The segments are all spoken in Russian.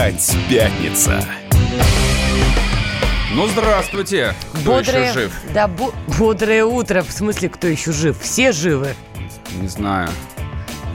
Опять пятница. Ну, здравствуйте. Кто Бодрое, еще жив? Да, бо- бодрое утро. В смысле, кто еще жив? Все живы. Не знаю.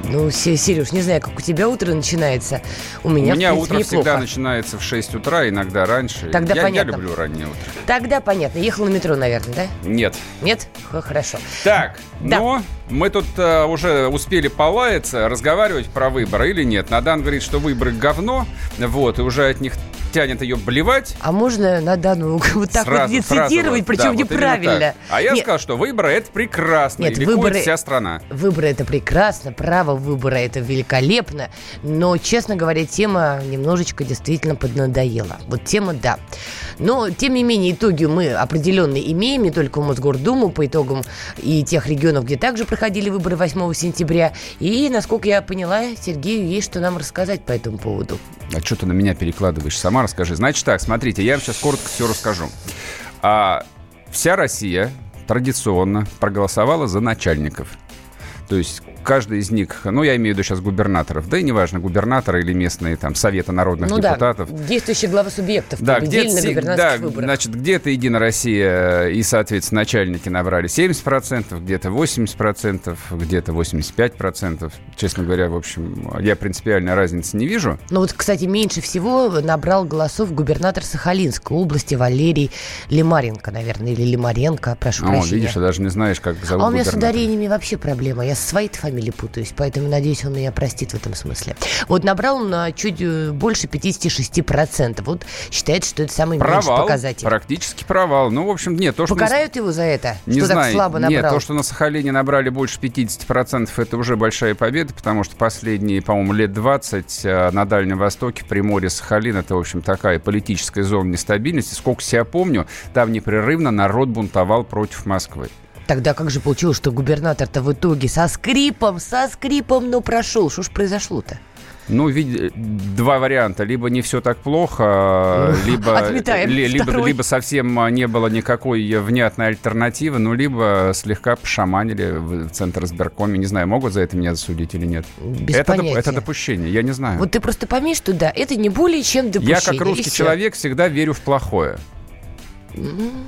Ну, Се- Сереж, не знаю, как у тебя утро начинается. У меня, У меня в принципе, утро всегда неплохо. начинается в 6 утра, иногда раньше. Тогда я, понятно. я люблю раннее утро. Тогда понятно. Ехал на метро, наверное, да? Нет. Нет? Хорошо. Так, Да. но мы тут э, уже успели полаяться, разговаривать про выборы или нет. Надан говорит, что выборы говно, вот, и уже от них тянет ее блевать. А можно на данную вот так Сразу, вот цитировать, вот, причем да, вот неправильно? так. А я Нет, сказал, что выборы это прекрасно, Нет, и выборы- вся страна. Выборы это прекрасно, право выбора это великолепно, но, честно говоря, тема немножечко действительно поднадоела. Вот тема да. Но, тем не менее, итоги мы определенно имеем, не только в Мосгордуму, по итогам и тех регионов, где также проходили выборы 8 сентября. И, насколько я поняла, Сергею есть что нам рассказать по этому поводу. А что ты на меня перекладываешь? Сама расскажи. Значит так, смотрите, я вам сейчас коротко все расскажу. А, вся Россия традиционно проголосовала за начальников. То есть каждый из них, ну, я имею в виду сейчас губернаторов, да и неважно, губернаторы или местные там советы народных ну депутатов. да, действующие главы субъектов Да, где-то, на да, выборах. значит, где-то Единая Россия и, соответственно, начальники набрали 70%, где-то 80%, где-то 85%. Честно говоря, в общем, я принципиальной разницы не вижу. Ну вот, кстати, меньше всего набрал голосов губернатор Сахалинской области Валерий Лимаренко, наверное, или Лимаренко, прошу О, прощения. видишь, я даже не знаешь, как зовут а у меня с ударениями вообще проблема. Я с своей фамилией путаюсь, поэтому, надеюсь, он меня простит в этом смысле. Вот набрал он на чуть э, больше 56%. Вот считает, что это самый меньший Провал, показатель. практически провал. Ну, в общем, нет, то, что... на- Покарают его за это? Не что знаю, так слабо нет, набрал? то, что на Сахалине набрали больше 50%, это уже большая победа, потому что последние, по-моему, лет 20 э, на Дальнем Востоке, в Приморье, Сахалин, это, в общем, такая политическая зона нестабильности. Сколько себя помню, там непрерывно народ бунтовал против Москвы. Тогда как же получилось, что губернатор-то в итоге со скрипом, со скрипом, но прошел? Что ж произошло-то? Ну, вид- два варианта. Либо не все так плохо, Ну, либо, ли- либо, второй. либо совсем а, не было никакой внятной альтернативы, ну, либо слегка пошаманили в Центр избиркоме. Не знаю, могут за это меня засудить или нет. Без это, доп- это допущение, я не знаю. Вот ты просто пойми, что да, это не более чем допущение. я, как русский человек, всегда верю в плохое.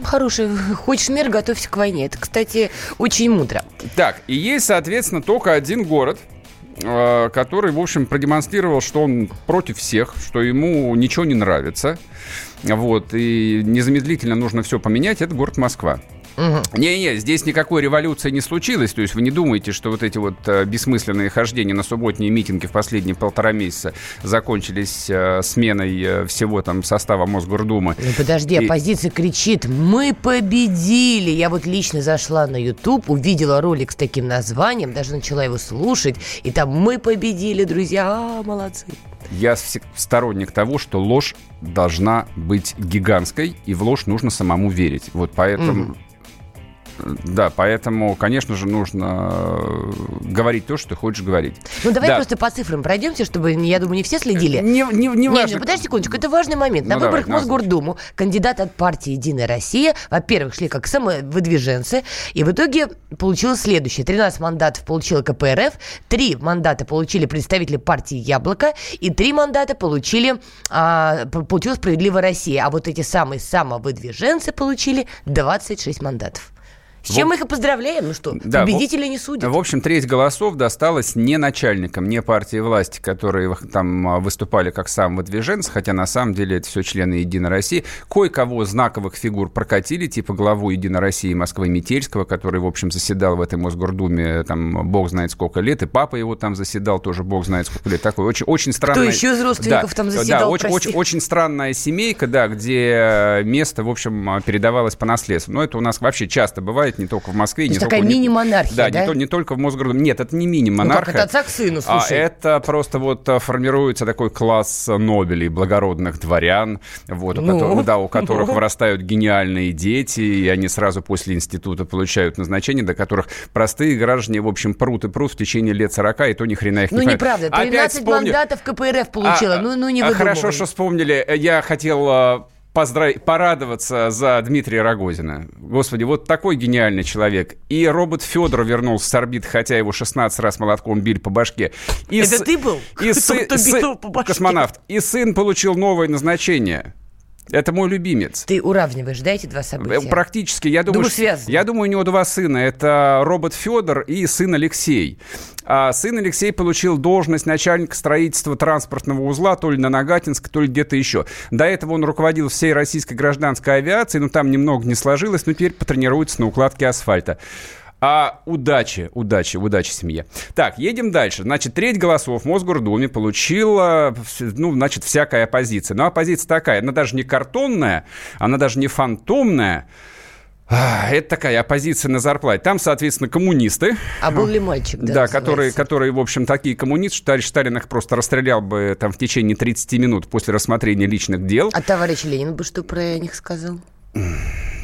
Хороший. Хочешь мир, готовься к войне. Это, кстати, очень мудро. Так, и есть, соответственно, только один город, э, который, в общем, продемонстрировал, что он против всех, что ему ничего не нравится. Вот, и незамедлительно нужно все поменять, это город Москва. Не-не, здесь никакой революции не случилось. То есть вы не думаете, что вот эти вот э, бессмысленные хождения на субботние митинги в последние полтора месяца закончились э, сменой э, всего там состава Мосгордумы. Ну подожди, И- оппозиция кричит, мы победили. Я вот лично зашла на YouTube, увидела ролик с таким названием, даже начала его слушать, и там мы победили, друзья, а, молодцы. Я сторонник того, что ложь должна быть гигантской, и в ложь нужно самому верить. Вот поэтому... Да, поэтому, конечно же, нужно э, говорить то, что ты хочешь говорить. Ну давай Да. просто по цифрам пройдемся, чтобы, я думаю, не все следили. Не, не, не Не, важно. ну, подожди секундочку, это важный момент. На Ну, выборах давай. Мосгордуму кандидаты от партии «Единая Россия», во-первых, шли как самовыдвиженцы, и в итоге получилось следующее. 13 мандатов получила КПРФ, 3 мандата получили представители партии «Яблоко», и 3 мандата получили, а, получила «Справедливая Россия». А вот эти самые самовыдвиженцы получили 26 мандатов. С чем мы их и поздравляем. Ну что, Да, победителей не судят. В общем, треть голосов досталось не начальникам, не партии власти, которые в- там а, выступали как самовыдвиженцы, хотя на самом деле это все члены Единой России. Кое-кого знаковых фигур прокатили, типа главу Единой России Москвы Метельского, который, в общем, заседал в этой Мосгордуме, там, бог знает сколько лет, и папа его там заседал тоже, бог знает сколько лет. Такой очень, очень странный... еще из родственников там заседал, Да, очень, прости? очень, очень странная семейка, да, где место, в общем, передавалось по наследству. Но это у нас вообще часто бывает, не только в Москве. То не такая мини-монархия, Да, да? Не, то- не только в Мосгордуме. Нет, это не Ну мини-монархия. как, это от отца к сыну, А слушай. это просто вот а, формируется такой класс Нобелей, благородных дворян, вот, у, Ну. которых, да, у которых вырастают гениальные дети, и они сразу после института получают назначение, до которых простые граждане, в общем, прут и прут в течение лет 40, и то ни хрена их Ну, не понимают. неправда. Опять 13 вспомню- мандатов КПРФ получила. а, ну, ну, не а, Хорошо, выдумывай. что вспомнили. Я хотел а, поздравить, порадоваться за Дмитрия Рогозина. Господи, вот такой гениальный человек. И робот Федор вернулся с орбит, хотя его 16 раз молотком били по башке. И Это с... ты был? И сы... сы... Космонавт. И сын получил новое назначение. Это мой любимец. Ты уравниваешь, да, эти два события? Практически. Я думаю, думаю, я думаю, у него два сына. Это робот Федор и сын Алексей. А сын Алексей получил должность начальника строительства транспортного узла то ли на Нагатинск, то ли где-то еще. До этого он руководил всей российской гражданской авиацией, но там немного не сложилось, но теперь потренируется на укладке асфальта. А удачи, удачи, удачи семье. Так, едем дальше. Значит, треть голосов в Мосгордуме получила, ну, значит, всякая оппозиция. Но оппозиция такая, она даже не картонная, она даже не фантомная, это такая оппозиция на зарплате. Там, соответственно, коммунисты. А был ли мальчик, да? Да, которые, которые, в общем, такие коммунисты, что товарищ Сталин их просто расстрелял бы там в течение 30 минут после рассмотрения личных дел. А товарищ Ленин бы что про них сказал?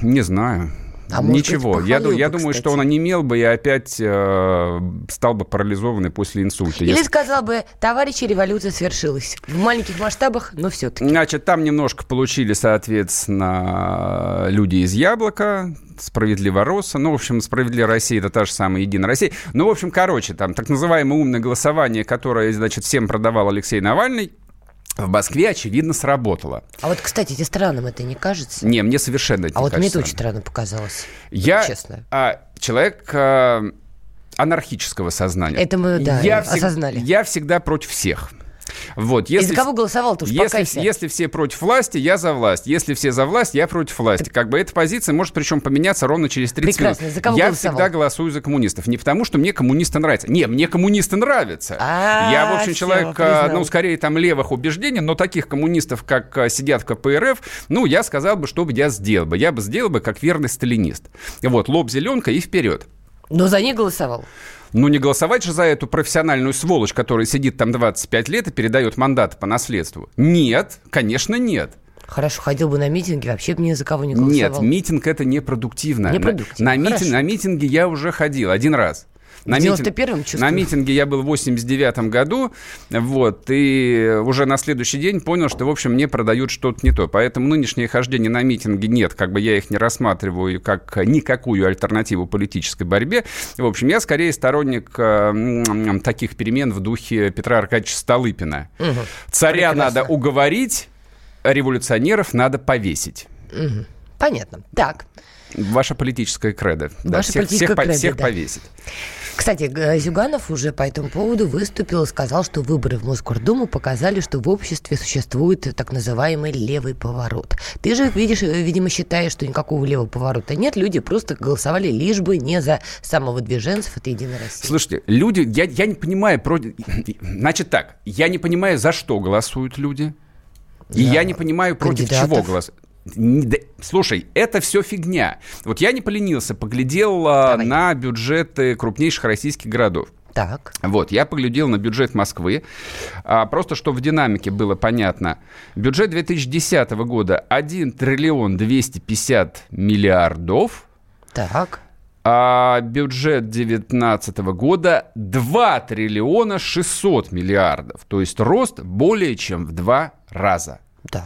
Не знаю. А Ничего. Быть, я, бы, я думаю, что он онемел бы и опять э, стал бы парализованный после инсульта. Или Если... сказал бы, товарищи, революция свершилась. В маленьких масштабах, но все-таки. Значит, там немножко получили, соответственно, люди из Яблока, Справедливо Росса. Ну, в общем, Справедливая Россия это та же самая Единая Россия. Ну, в общем, короче, там так называемое умное голосование, которое, значит, всем продавал Алексей Навальный, в Москве, очевидно, сработало. А вот, кстати, тебе странным это не кажется? Не, мне совершенно это а не вот кажется. мне это очень странно показалось. Я, честно. А, человек а, анархического сознания. Это мы, да, я осознали. Всег, я всегда против всех. Вот, если, И за кого голосовал, то уж если, если все против власти, я за власть. Если все за власть, я против власти. Как бы эта позиция может причем поменяться ровно через 30 Прекрасно. минут. За кого я голосовал? всегда голосую за коммунистов. Не потому, что мне коммунисты нравятся. Не, мне коммунисты нравятся. А, я, в общем, человек, а, ну, скорее там левых убеждений, но таких коммунистов, как а, сидят в КПРФ, ну, я сказал бы, что бы я сделал бы. Я бы сделал бы как верный сталинист. Вот, лоб зеленка и вперед. Но за них голосовал? Ну, не голосовать же за эту профессиональную сволочь, которая сидит там 25 лет и передает мандаты по наследству. Нет, конечно, нет. Хорошо, ходил бы на митинги, вообще бы ни за кого не голосовал. Нет, митинг это непродуктивно. Непродуктивно. На, на, митинг, на митинге я уже ходил один раз. На, митинг, на митинге я был в 89 году, вот, и уже на следующий день понял, что, в общем, мне продают что-то не то. Поэтому нынешнее хождение на митинги нет, как бы я их не рассматриваю как никакую альтернативу политической борьбе. В общем, я скорее сторонник э, таких перемен в духе Петра Аркадьевича Столыпина. Угу. Царя Прекрасно. надо уговорить, революционеров надо повесить. Угу. Понятно. Так. Ваша политическая кредо. Ваша да, всех, политическая всех, кредо, всех да. повесить. Кстати, Зюганов уже по этому поводу выступил и сказал, что выборы в Мосгордуму показали, что в обществе существует так называемый левый поворот. Ты же, видишь, видимо, считаешь, что никакого левого поворота нет. Люди просто голосовали лишь бы не за самовыдвиженцев от Единой России. Слушайте, люди, я, я не понимаю, против... значит так, я не понимаю, за что голосуют люди. И я не понимаю, против кандидатов. чего голосуют. Слушай, это все фигня. Вот я не поленился, поглядел а, Давай. на бюджеты крупнейших российских городов. Так. Вот, я поглядел на бюджет Москвы, а, просто чтобы в динамике было понятно. Бюджет 2010 года 1 триллион 250 миллиардов. Так. А бюджет 2019 года 2 триллиона 600 миллиардов. То есть рост более чем в два раза. Да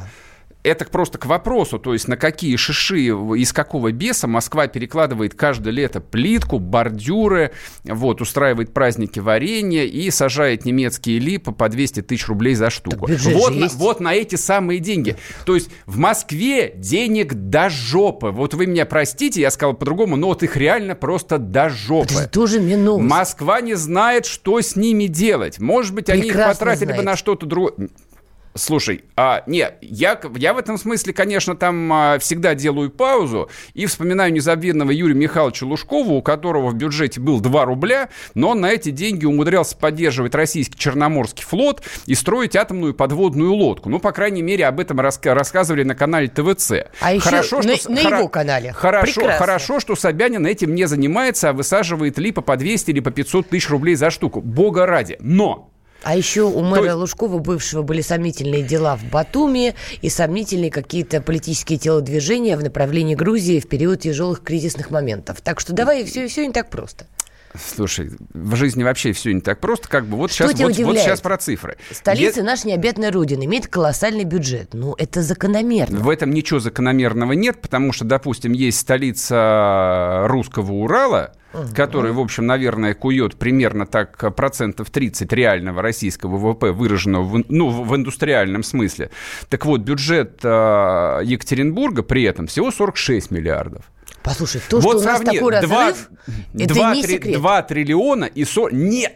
это просто к вопросу, то есть на какие шиши, из какого беса Москва перекладывает каждое лето плитку, бордюры, вот, устраивает праздники варенья и сажает немецкие липы по 200 тысяч рублей за штуку. Вот на, вот на эти самые деньги. То есть в Москве денег до жопы. Вот вы меня простите, я сказал по-другому, но вот их реально просто до жопы. Это тоже минус. Москва не знает, что с ними делать. Может быть, Прекрасно они их потратили знает. бы на что-то другое. Слушай, а, не, я, я в этом смысле, конечно, там а, всегда делаю паузу и вспоминаю незабвенного Юрия Михайловича Лужкова, у которого в бюджете был 2 рубля, но он на эти деньги умудрялся поддерживать российский Черноморский флот и строить атомную подводную лодку. Ну, по крайней мере, об этом раска- рассказывали на канале ТВЦ. А хорошо, еще что, на, на его канале. Хорошо, хорошо, что Собянин этим не занимается, а высаживает липа по 200 или по 500 тысяч рублей за штуку. Бога ради. Но а еще у мэра То... Лужкова, бывшего, были сомнительные дела в Батуми и сомнительные какие-то политические телодвижения в направлении Грузии в период тяжелых кризисных моментов. Так что давай, все, все не так просто. Слушай, в жизни вообще все не так просто. Как бы вот сейчас, вот, вот сейчас про цифры. Столица, Е... наша необъятная родина, имеет колоссальный бюджет. Ну, это закономерно. В этом ничего закономерного нет, потому что, допустим, есть столица русского Урала, угу. который, в общем, наверное, кует примерно так процентов 30 реального российского ВВП, выраженного в, ну, в индустриальном смысле. Так вот, бюджет э, Екатеринбурга при этом всего 46 миллиардов. Послушай, то, вот что сравни, у нас такой разрыв, 2, это 2, не 3, секрет. 2 триллиона и 40... Не,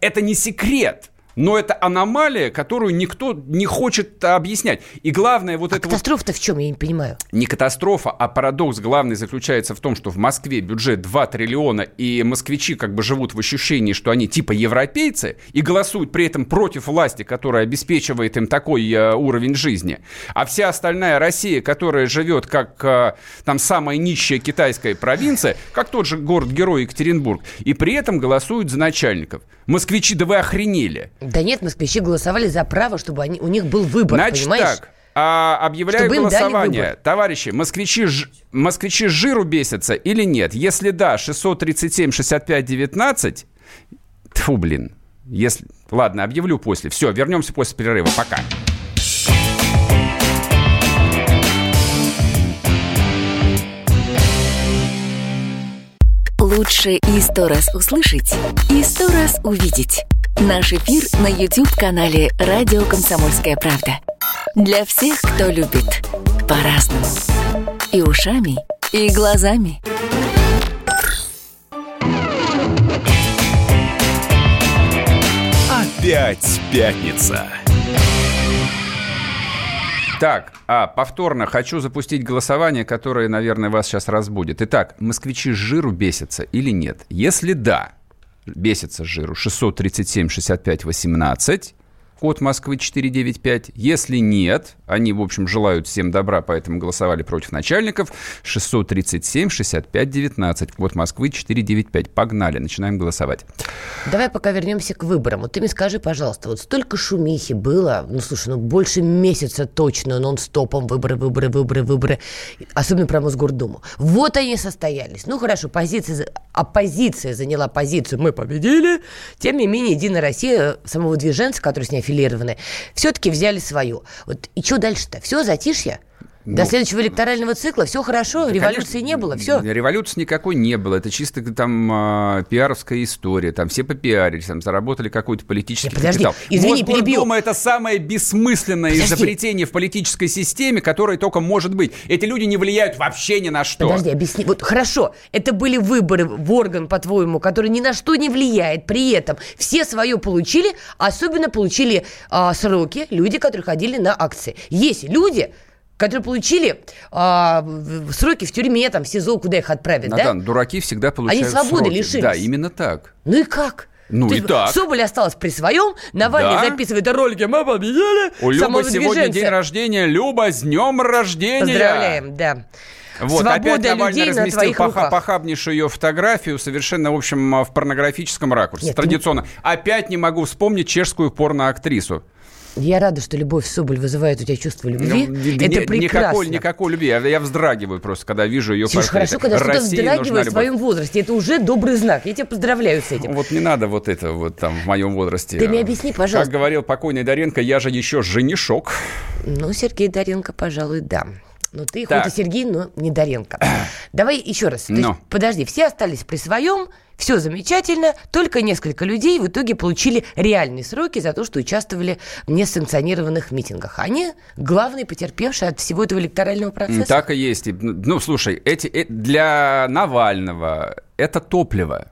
это не секрет. Но это аномалия, которую никто не хочет объяснять. И главное вот а это катастрофа-то вот... в чем, я не понимаю? Не катастрофа, а парадокс главный заключается в том, что в Москве бюджет 2 триллиона, и москвичи как бы живут в ощущении, что они типа европейцы, и голосуют при этом против власти, которая обеспечивает им такой э, уровень жизни. А вся остальная Россия, которая живет как э, там самая нищая китайская провинция, как тот же город-герой Екатеринбург, и при этом голосуют за начальников. Москвичи, да вы охренели. Да нет, москвичи голосовали за право, чтобы они, у них был выбор, Значит понимаешь? так, а, объявляю Чтобы голосование. Товарищи, москвичи, ж, москвичи жиру бесятся или нет? Если да, 637 65 19. Тьфу, блин. Если... Ладно, объявлю после. Все, вернемся после перерыва. Пока. Лучше и сто раз услышать, и сто раз увидеть. Наш эфир на YouTube-канале «Радио Комсомольская правда». Для всех, кто любит по-разному. И ушами, и глазами. Опять пятница. Так, а, повторно хочу запустить голосование, которое, наверное, вас сейчас разбудит. Итак, москвичи с жиру бесятся или нет? Если да, бесится жиру. 637 65 18 код Москвы 495. Если нет, они, в общем, желают всем добра, поэтому голосовали против начальников. 637 65 19, код Москвы 495. Погнали, начинаем голосовать. Давай пока вернемся к выборам. Вот ты мне скажи, пожалуйста, вот столько шумихи было, ну, слушай, ну, больше месяца точно нон-стопом выборы, выборы, выборы, выборы, особенно про Мосгордуму. Вот они состоялись. Ну, хорошо, позиция, оппозиция заняла позицию «мы победили», тем не менее, Единая Россия, самого движенца, который с ней аффилированы, все-таки взяли свое. Вот и что дальше-то? Все, затишье? Ну, До следующего электорального цикла все хорошо, да, революции конечно, не было, все. Революции никакой не было, это чисто там э, пиаровская история, там все попиарились, там заработали какой-то политический Нет, подожди, капитал. Извини, перебью. это самое бессмысленное подожди. изобретение в политической системе, которое только может быть. Эти люди не влияют вообще ни на что. Подожди, объясни. Вот хорошо, это были выборы в орган, по-твоему, который ни на что не влияет, при этом все свое получили, особенно получили э, сроки люди, которые ходили на акции. Есть люди, которые получили а, сроки в тюрьме, там, в СИЗО, куда их отправят, Натан, да? дураки всегда получают Они свободы сроки. лишились. Да, именно так. Ну и как? Ну и так. Соболь осталась при своем, Навальный да. записывает ролики «Мы победили». У Любы сегодня день рождения. Люба, с днем рождения! Поздравляем, да. Вот, Свобода опять Навальный разместил на поха- похабнейшую ее фотографию, совершенно, в общем, в порнографическом ракурсе. Нет, Традиционно. Не... Опять не могу вспомнить чешскую порноактрису. Я рада, что любовь Соболь вызывает у тебя чувство любви. Ну, Это не, прекрасно. Никакой, никакой любви. Я, я вздрагиваю просто, когда вижу ее Слушай, хорошо, когда кто-то вздрагивает в своем возрасте. Это уже добрый знак. Я тебя поздравляю с этим. Вот не надо вот это вот там в моем возрасте. Ты мне объясни, пожалуйста. Как говорил покойный Доренко, я же еще женишок. Ну, Сергей Доренко, пожалуй, да. Ну, ты так. хоть и Сергей, но не Доренко. Давай еще раз. Но. Есть, подожди, все остались при своем, все замечательно, только несколько людей в итоге получили реальные сроки за то, что участвовали в несанкционированных митингах. Они главные потерпевшие от всего этого электорального процесса. Так и есть. Ну, слушай, эти, э, для Навального это топливо.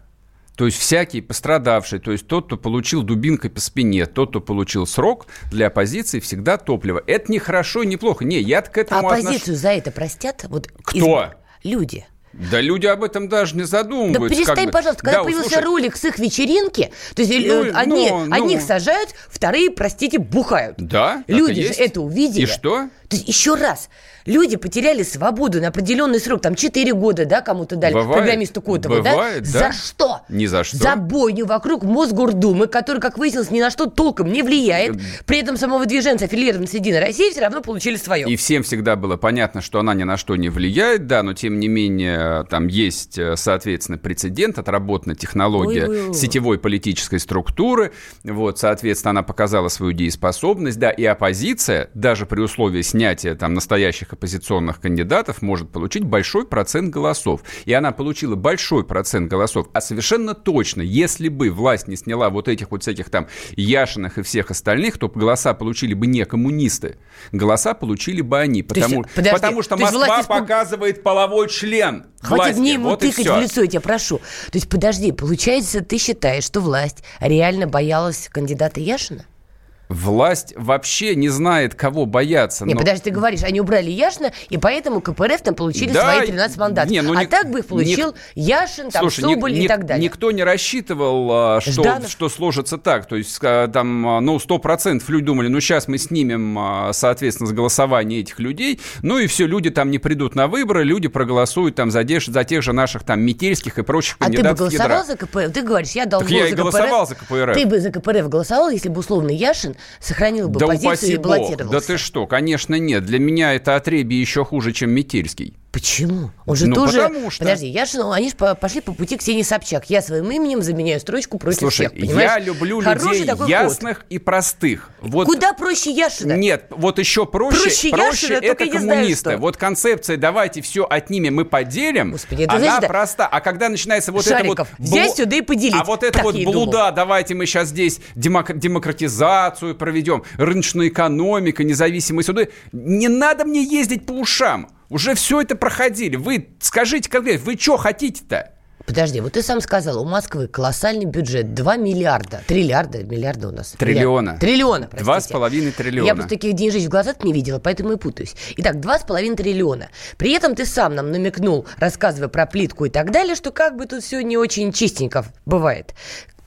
То есть всякий пострадавший, то есть тот, кто получил дубинкой по спине, тот, кто получил срок, для оппозиции всегда топливо. Это не хорошо не плохо. Не, я к этому Оппозицию отнош... за это простят? Вот Кто? Из... Люди. Да люди об этом даже не задумываются. Да перестань, как бы. пожалуйста, когда да, появился слушай... ролик с их вечеринки, то есть ну, э, они, ну, ну. одних сажают, вторые, простите, бухают. Да, Люди же это увидели. И что? То есть еще раз, люди потеряли свободу на определенный срок, там 4 года, да, кому-то дали, бывает, программисту Котову, бывает, да? да? За что? Ни за что. За бойню вокруг Мосгордумы, который, как выяснилось, ни на что толком не влияет. Э, При этом самого движенца, аффилированного с Единой России, все равно получили свое. И всем всегда было понятно, что она ни на что не влияет, да, но тем не менее э, там есть, э, соответственно, прецедент, отработана технология Ой-ой-ой. сетевой политической структуры. Вот, соответственно, она показала свою дееспособность, да, и оппозиция, даже при условии снятия там настоящих оппозиционных кандидатов, может получить большой процент голосов. И она получила большой процент голосов. А совершенно точно, если бы власть не сняла вот этих вот всяких там Яшиных и всех остальных, то голоса получили бы не коммунисты. Голоса получили бы они. То есть, Потому, подожди, потому что то есть Москва власть показывает половой член Хватит власти. мне ему вот тыкать в лицо, я тебя прошу. То есть, подожди, получается, ты считаешь, что власть реально боялась кандидата Яшина? Власть вообще не знает, кого бояться. Не, но- подожди, ты говоришь, они убрали Яшина, и поэтому КПРФ там получили Да, свои 13 мандатов. не, ну а ник- так бы их получил Яшин, там, Слушай, Соболь и ник- так далее. никто не рассчитывал, а, что, Жданов. что сложится так. То есть, а, там, а, ну, сто процентов люди думали, ну, сейчас мы снимем, а, соответственно, с голосования этих людей, ну, и все, люди там не придут на выборы, люди проголосуют там за, тех- за тех же наших там метельских и прочих А ты бы кандидатов в голосовал за КПРФ? Ты говоришь, я дал Так голос я и за голосовал КПРФ. за КПРФ. Ты бы за КПРФ голосовал, если бы условно Яшин сохранил бы Да позицию и баллотировался? Да ты что, конечно, нет. Для меня это отребье еще хуже, чем Метельский. Почему? Он же Ну, тоже... потому что- Подожди, Яшин, они же по- пошли по пути Ксении Собчак. Я своим именем заменяю строчку против Слушай, всех, понимаешь? я люблю Хороший людей такой ясных и простых. Вот Куда проще Яшина? Нет, вот еще проще, Проще проще, Яшина, только это я не знаю, коммунисты. что. Вот концепция «давайте все отнимем, мы поделим», Господи, это она значит, проста. А когда начинается вот Шариков, это вот... взять сюда и поделить. А вот это Так вот я и думал. блуда, давайте мы сейчас здесь демок- демократизацию проведем, рыночная экономика, независимые суды. Не надо мне ездить по ушам. Уже все это проходили. Вы скажите конкретно, вы что хотите-то? Подожди, вот ты сам сказал, у Москвы колоссальный бюджет, 2 миллиарда, триллиарда, миллиарда у нас. Триллиона. Миллиард. Триллиона, простите. Два с половиной триллиона. Я просто таких денежек в глаза не видела, поэтому и путаюсь. Итак, 2,5 триллиона. При этом ты сам нам намекнул, рассказывая про плитку и так далее, что как бы тут все не очень чистенько бывает.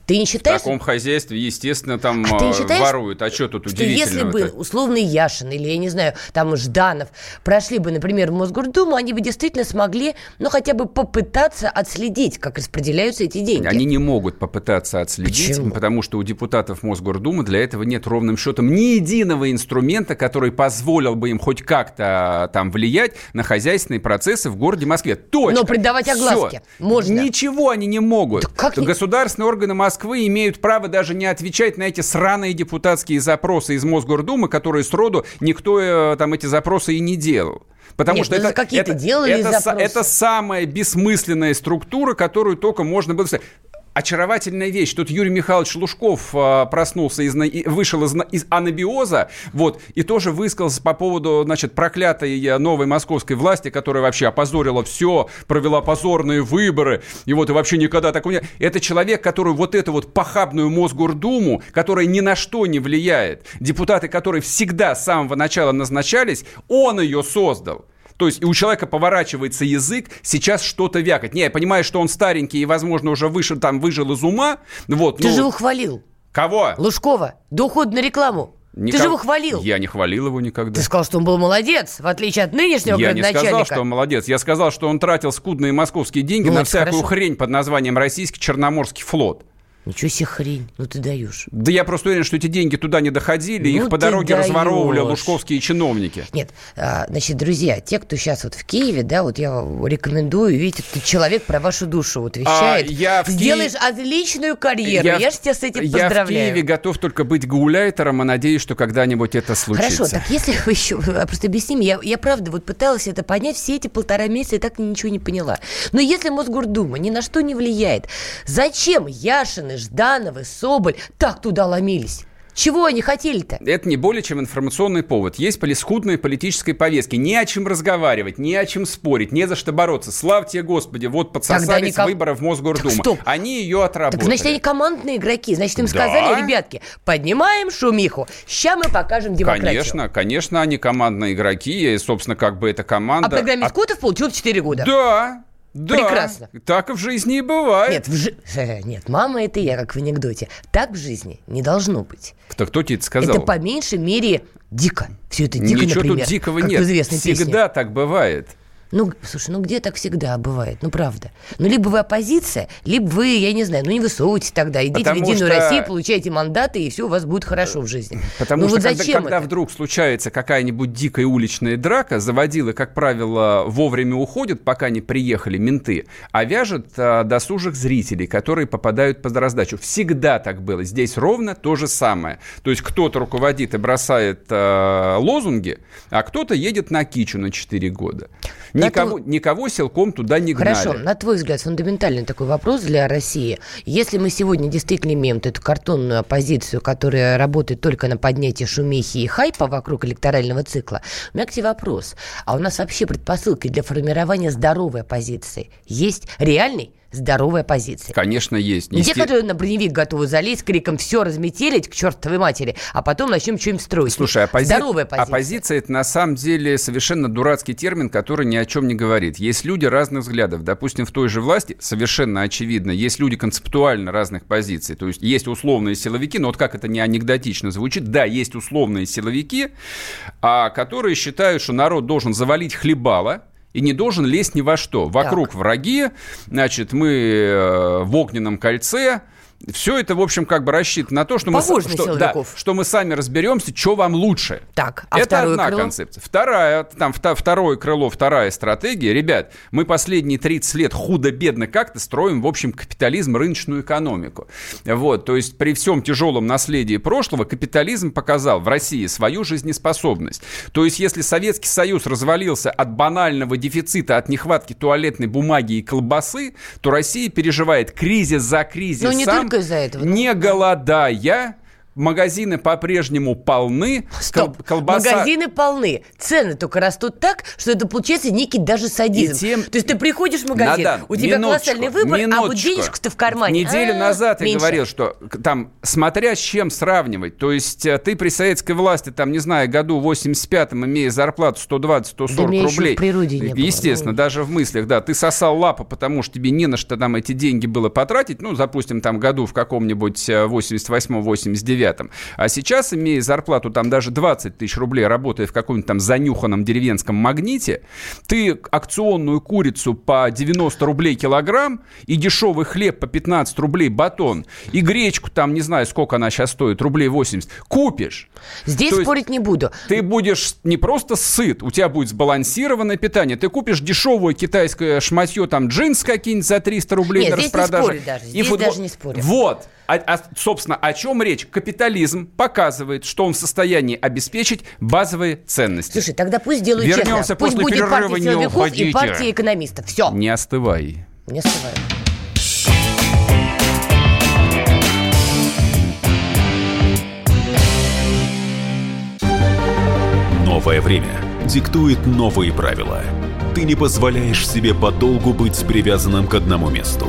Ты не В считаешь, таком хозяйстве, естественно, там А ты не э, считаешь, воруют. А что тут что если бы условный Яшин или, я не знаю, там Жданов прошли бы, например, в Мосгордуму, они бы действительно смогли, ну, хотя бы попытаться отследить, как распределяются эти деньги. Они не могут попытаться отследить, Почему? потому что у депутатов Мосгордумы для этого нет ровным счетом ни единого инструмента, который позволил бы им хоть как-то а, там влиять на хозяйственные процессы в городе Москве. Точка. Но придавать огласке можно. Ничего они не могут. Да как не- Государственные органы Москвы имеют право даже не отвечать на эти сраные депутатские запросы из Мосгордумы, которые сроду никто э, там эти запросы и не делал. Потому Нет, что ну, это, это, делали это, запросы. это самая бессмысленная структура, которую только можно было... Очаровательная вещь. Тут Юрий Михайлович Лужков а, проснулся, из, вышел из, из анабиоза, вот, и тоже высказался по поводу, значит, проклятой э, новой московской власти, которая вообще опозорила все, провела позорные выборы, и вот, и вообще никогда такого не... Это человек, который вот эту вот похабную Мосгордуму, которая ни на что не влияет, депутаты, которые всегда с самого начала назначались, он ее создал. То есть и у человека поворачивается язык сейчас что-то вякать. Не, я понимаю, что он старенький и, возможно, уже вышел, там, выжил из ума. Вот, Ты ну, же его хвалил. Кого? Лужкова, до ухода на рекламу. Ты Никак- же его хвалил. Я не хвалил его никогда. Ты сказал, что он был молодец, в отличие от нынешнего Я не сказал, что он молодец. Я сказал, что он тратил скудные московские деньги Ну, на всякую хорошо. хрень под названием Российский Черноморский флот. Ничего себе хрень, ну ты даешь. Да я просто уверен, что эти деньги туда не доходили, Ну их по ты дороге даешь. разворовывали лужковские чиновники. Нет, а, значит, друзья, те, кто сейчас вот в Киеве, да, вот я рекомендую, видите, тут человек про вашу душу вот вещает. А, я в Сделаешь Киеве- отличную карьеру. Я, в- же тебя с этим я поздравляю. в Киеве готов только быть гауляйтером, и надеюсь, что когда-нибудь это случится. Хорошо, так если вы еще просто объясни мне, я, я правда вот пыталась это понять все эти полтора месяца и так ничего не поняла. Но если Мосгордума ни на что не влияет, зачем Яшины, Ждановы, Соболь так туда ломились? Чего они хотели-то? Это не более чем информационный повод. Есть поли- скудные политической повестки. Не о чем разговаривать, не о чем спорить, не за что бороться. Слава тебе, Господи, вот подсосались никак- выборы в Мосгордуму. Так стоп. Они ее отработали. Так значит, они командные игроки. Значит, им Да. сказали, ребятки, поднимаем шумиху. Ща мы покажем демократию. Конечно, конечно, они командные игроки, и, собственно, как бы эта команда... А программист от- Котов получил 4 года. Да, да. Прекрасно. Так в жизни и бывает. Нет, в жи- э, нет, мама это я, как в анекдоте. Так в жизни не должно быть. Кто, кто тебе это сказал? Это по меньшей мере дико. Все это дико, Ничего например. тут дикого как нет. Всегда песне. так бывает. Ну, слушай, ну где так всегда бывает? Ну, правда. Ну, либо вы оппозиция, либо вы, я не знаю, ну не высовывайтесь тогда. Идите Потому в Единую что- Россию, получайте мандаты, и все у вас будет хорошо в жизни. Потому ну, что вот когда, зачем когда это? вдруг случается какая-нибудь дикая уличная драка, заводилы, как правило, вовремя уходят, пока не приехали менты, а вяжет а, досужих зрителей, которые попадают под раздачу. Всегда так было. Здесь ровно то же самое. То есть кто-то руководит и бросает а, лозунги, а кто-то едет на кичу на 4 года. Никого, никого силком туда не гнали. Хорошо, на твой взгляд, фундаментальный такой вопрос для России. Если мы сегодня действительно имеем эту картонную оппозицию, которая работает только на поднятии шумихи и хайпа вокруг электорального цикла, у меня к тебе вопрос. А у нас вообще предпосылки для формирования здоровой оппозиции есть? Реальной здоровой оппозиции? Конечно, есть. Не те, Есте- которые на броневик готовы залезть криком «все разметелить к чертовой матери», а потом начнем что-нибудь строить. Слушай, оппози- Здоровая оппозиция. оппозиция это на самом деле совершенно дурацкий термин, который ни о чем не говорит. Есть люди разных взглядов. Допустим, в той же власти совершенно очевидно, есть люди концептуально разных позиций. То есть есть условные силовики, но вот как это не анекдотично звучит, да, есть условные силовики, а, которые считают, что народ должен завалить хлебало, и не должен лезть ни во что. Вокруг враги, значит, мы э, в огненном кольце. Все это, в общем, как бы рассчитано на то, что, мы, что, да, что мы сами разберемся, что вам лучше. Так, а это одна крыло? концепция. Вторая, там вта- второе крыло, вторая стратегия. Ребят, мы последние 30 лет худо-бедно как-то строим, в общем, капитализм, рыночную экономику. Вот, то есть при всем тяжелом наследии прошлого капитализм показал в России свою жизнеспособность. То есть если Советский Союз развалился от банального дефицита, от нехватки туалетной бумаги и колбасы, то Россия переживает кризис за кризисом. Только из-за этого, Не голодая, магазины по-прежнему полны. Стоп. Колбаса... Магазины полны. Цены только растут так, что это получается некий даже садизм. И тем... То есть ты приходишь в магазин, Надо. у тебя минуточку, колоссальный выбор, минуточку. а вот денежку-то в кармане. Неделю а, назад я говорил, что там смотря с чем сравнивать. То есть э, ты при советской власти, там, не знаю, году 85-м, имея зарплату 120-140 да рублей. в природе не. Естественно, даже в мыслях, да. Ты сосал лапу, потому что тебе не на что там эти деньги было потратить. Ну, запустим там году в каком-нибудь э, 88-89 2009. А сейчас, имея зарплату там даже 20 тысяч рублей, работая в каком-нибудь там занюханном деревенском магните, ты акционную курицу по 90 рублей килограмм и дешевый хлеб по 15 рублей батон и гречку там, не знаю, сколько она сейчас стоит, рублей 80, купишь. Здесь То спорить не буду. Ты будешь не просто сыт, у тебя будет сбалансированное питание. Ты купишь дешевое китайское шматье, там джинс какие-нибудь за 300 рублей Нет, на здесь распродаже. Не спорю даже. Здесь футбол... даже не спорю. Вот. А, а, собственно, о чем речь? Капитал Капитализм показывает, что он в состоянии обеспечить базовые ценности. Слушай, тогда пусть делают Вернемся честно. Пусть после будет перерыва, партия не силовиков и партия экономистов. Все, Не остывай. не остываю. Новое время диктует новые правила. Ты не позволяешь себе подолгу быть привязанным к одному месту.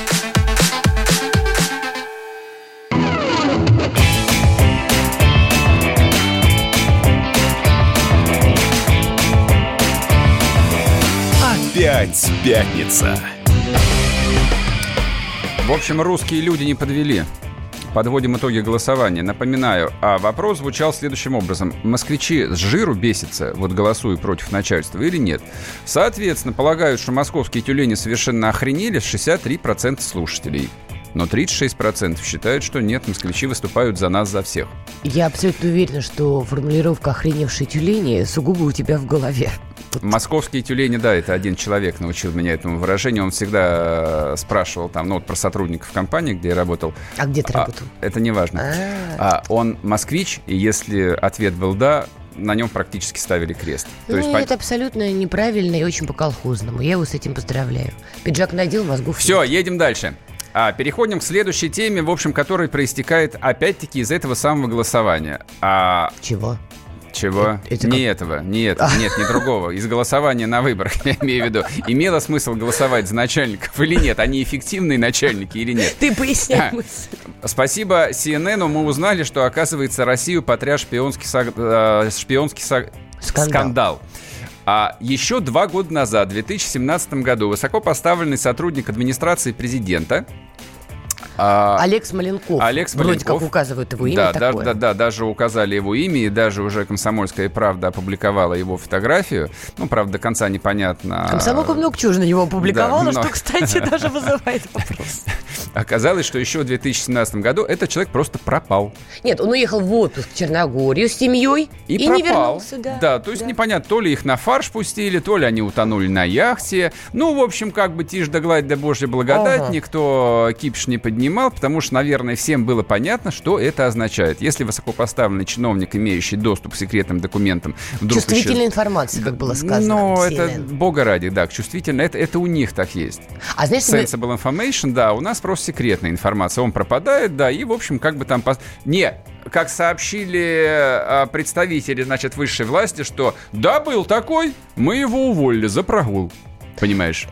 Опять пятница. В общем, русские люди не подвели. Подводим итоги голосования. Напоминаю, а вопрос звучал следующим образом. Москвичи с жиру бесятся, вот голосуя против начальства или нет? Соответственно, полагают, что московские тюлени совершенно охренели 63% слушателей. Но 36% считают, что нет, москвичи выступают за нас, за всех. Я абсолютно уверена, что формулировка «охреневшие тюлени» сугубо у тебя в голове. Московские тюлени, да, это один человек научил меня этому выражению. Он всегда э, спрашивал там, ну вот про сотрудников компании, где я работал. А где ты А, работал? это не важно. А, он москвич, и если ответ был «да», на нем практически ставили крест. То Ну, есть, это абсолютно неправильно и очень по-колхозному. Я его с этим поздравляю. Пиджак надел, мозгов Все, едем дальше. А, переходим к следующей теме, в общем, которая проистекает опять-таки из этого самого голосования. А, Чего? Чего? Это не как... этого, не этого, нет, не другого. Из голосования на выборах, я имею в виду. Имело смысл голосовать за начальников или нет? Они эффективные начальники или нет? Ты поясняй а, Спасибо CNN, мы узнали, что, оказывается, Россию потряс шпионский, э, шпионский скандал. скандал. А еще два года назад, в 2017 году, высокопоставленный сотрудник администрации президента а, Олег Смоленков. Олег Смоленков. Вроде как указывают его имя да, такое. Да, да, да, даже указали его имя, и даже уже «Комсомольская правда» опубликовала его фотографию. Ну, правда, до конца непонятно. Комсомолка много чего на него опубликовала, да, но... что, кстати, даже вызывает вопрос. Оказалось, что еще в 2017 году этот человек просто пропал. Нет, он уехал в отпуск в Черногорию с семьей и, и пропал. не вернулся. Да, да то есть да. непонятно, то ли их на фарш пустили, то ли они утонули на яхте. Ну, в общем, как бы тишь да гладь да божья благодать, ага. никто кипш не поднимал поднимал, потому что, наверное, всем было понятно, что это означает. Если высокопоставленный чиновник, имеющий доступ к секретным документам, вдруг Чувствительная исчез... информация, как было сказано. Ну, это, бога ради, да, чувствительно, это, это у них так есть. А знаешь, Sensible мы... information, да, у нас просто секретная информация. Он пропадает, да, и, в общем, как бы там... Не, как сообщили а, представители, значит, высшей власти, что да, был такой, мы его уволили за прогул. Понимаешь?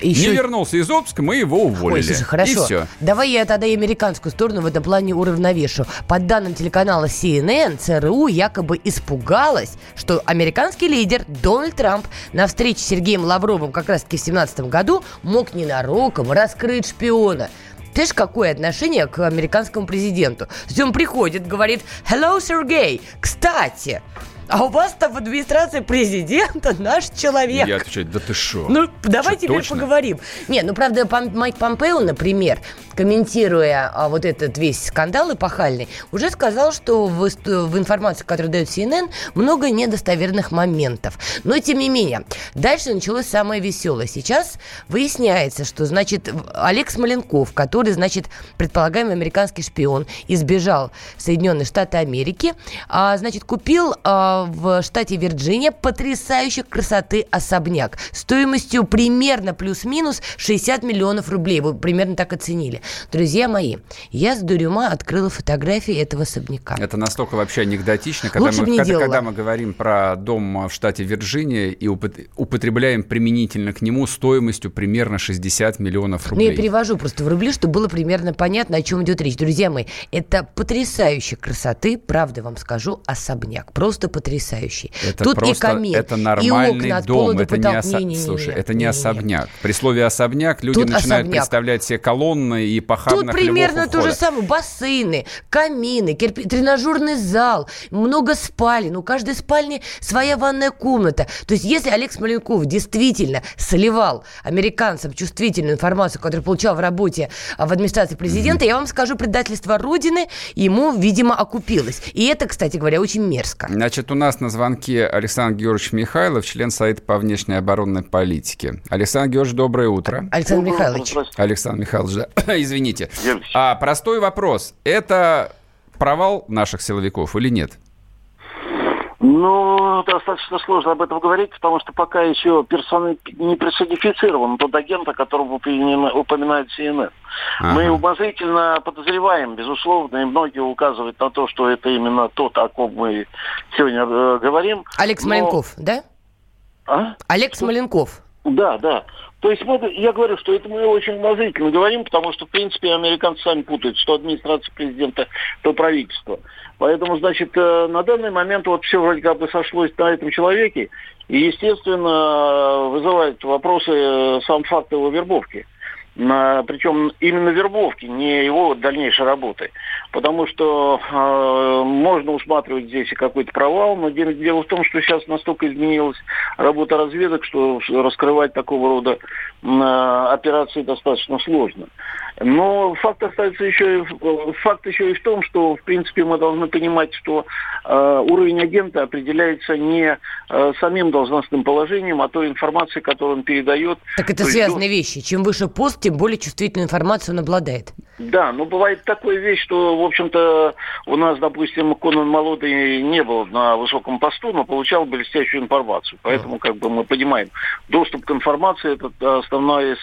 Еще... Не вернулся из отпуска, мы его уволили. Ой, слушай, хорошо. И все. Давай я тогда и американскую сторону в этом плане уравновешу. По данным телеканала CNN, ЦРУ якобы испугалась, что американский лидер Дональд Трамп на встрече с Сергеем Лавровым как раз-таки в 2017 году мог ненароком раскрыть шпиона. Знаешь, какое отношение к американскому президенту? То есть он приходит, говорит «Hello, Сергей! Кстати, а у вас там в администрации президента наш человек. Я отвечаю, да ты шо? Ну, давай что, теперь точно? поговорим. Не, ну, правда, Майк Помпео, например, комментируя а, вот этот весь скандал эпохальный, уже сказал, что в, в информации, которую дает CNN, много недостоверных моментов. Но, тем не менее, дальше началось самое веселое. Сейчас выясняется, что, значит, Олег Смоленков, который, значит, предполагаемый американский шпион, избежал Соединенные Штаты Америки, а, значит, купил а, в штате Вирджиния потрясающей красоты особняк стоимостью примерно плюс-минус 60 миллионов рублей. Вы примерно так оценили. Друзья мои, я с дурюма открыла фотографии этого особняка. Это настолько вообще анекдотично, когда, мы, когда, когда мы говорим про дом в штате Вирджиния и употребляем применительно к нему стоимостью примерно 60 миллионов рублей. Ну, я перевожу просто в рубли, чтобы было примерно понятно, о чем идет речь. Друзья мои, это потрясающей красоты, правда вам скажу, особняк. Просто потрясающий потрясающий. Это Тут просто, и камин, это нормальный и окна дом, это не, осо... не, не, не, Слушай, это не, не особняк. При слове особняк люди Тут начинают особняк. представлять себе колонны и похабных Тут примерно то же самое. Бассейны, камины, кирпи... тренажерный зал, много спален. У каждой спальни своя ванная комната. То есть если Олег Смоленков действительно сливал американцам чувствительную информацию, которую получал в работе а, в администрации президента, mm-hmm. я вам скажу, предательство Родины ему, видимо, окупилось. И это, кстати говоря, очень мерзко. Значит, у нас на звонке Александр Георгиевич Михайлов, член Совета по внешней оборонной политике. Александр Георгиевич, доброе утро. Александр Михайлович. Александр Михайлович, да. извините. А, простой вопрос. Это провал наших силовиков или нет? Ну, достаточно сложно об этом говорить, потому что пока еще персона не персонифицирован тот агент, о котором упоминает CNN. Ага. Мы умозрительно подозреваем, безусловно, и многие указывают на то, что это именно тот, о ком мы сегодня э, говорим. Смоленков, но... да? А? Олег Смоленков. Да, да. То есть мы, я говорю, что это мы очень умозрительно говорим, потому что, в принципе, американцы сами путают, что администрация президента, то правительство. Поэтому, значит, э, на данный момент вот все вроде как бы сошлось на этом человеке, и, естественно, вызывает вопросы э, сам факт его вербовки на, причем именно вербовки, не его дальнейшей работы. Потому что э, можно усматривать здесь и какой-то провал, но дело, дело в том, что сейчас настолько изменилась работа разведок, что раскрывать такого рода э, операции достаточно сложно. Но факт остается еще, факт еще и в том, что, в принципе, мы должны понимать, что э, уровень агента определяется не э, самим должностным положением, а той информацией, которую он передает. Так это связанные есть... вещи. Чем выше пост, тем более чувствительную информацию он обладает. Да, но бывает такая вещь, что, в общем-то, у нас, допустим, Конан Молодый не был на высоком посту, но получал блестящую информацию. Поэтому, как бы, мы понимаем, доступ к информации – это основной из,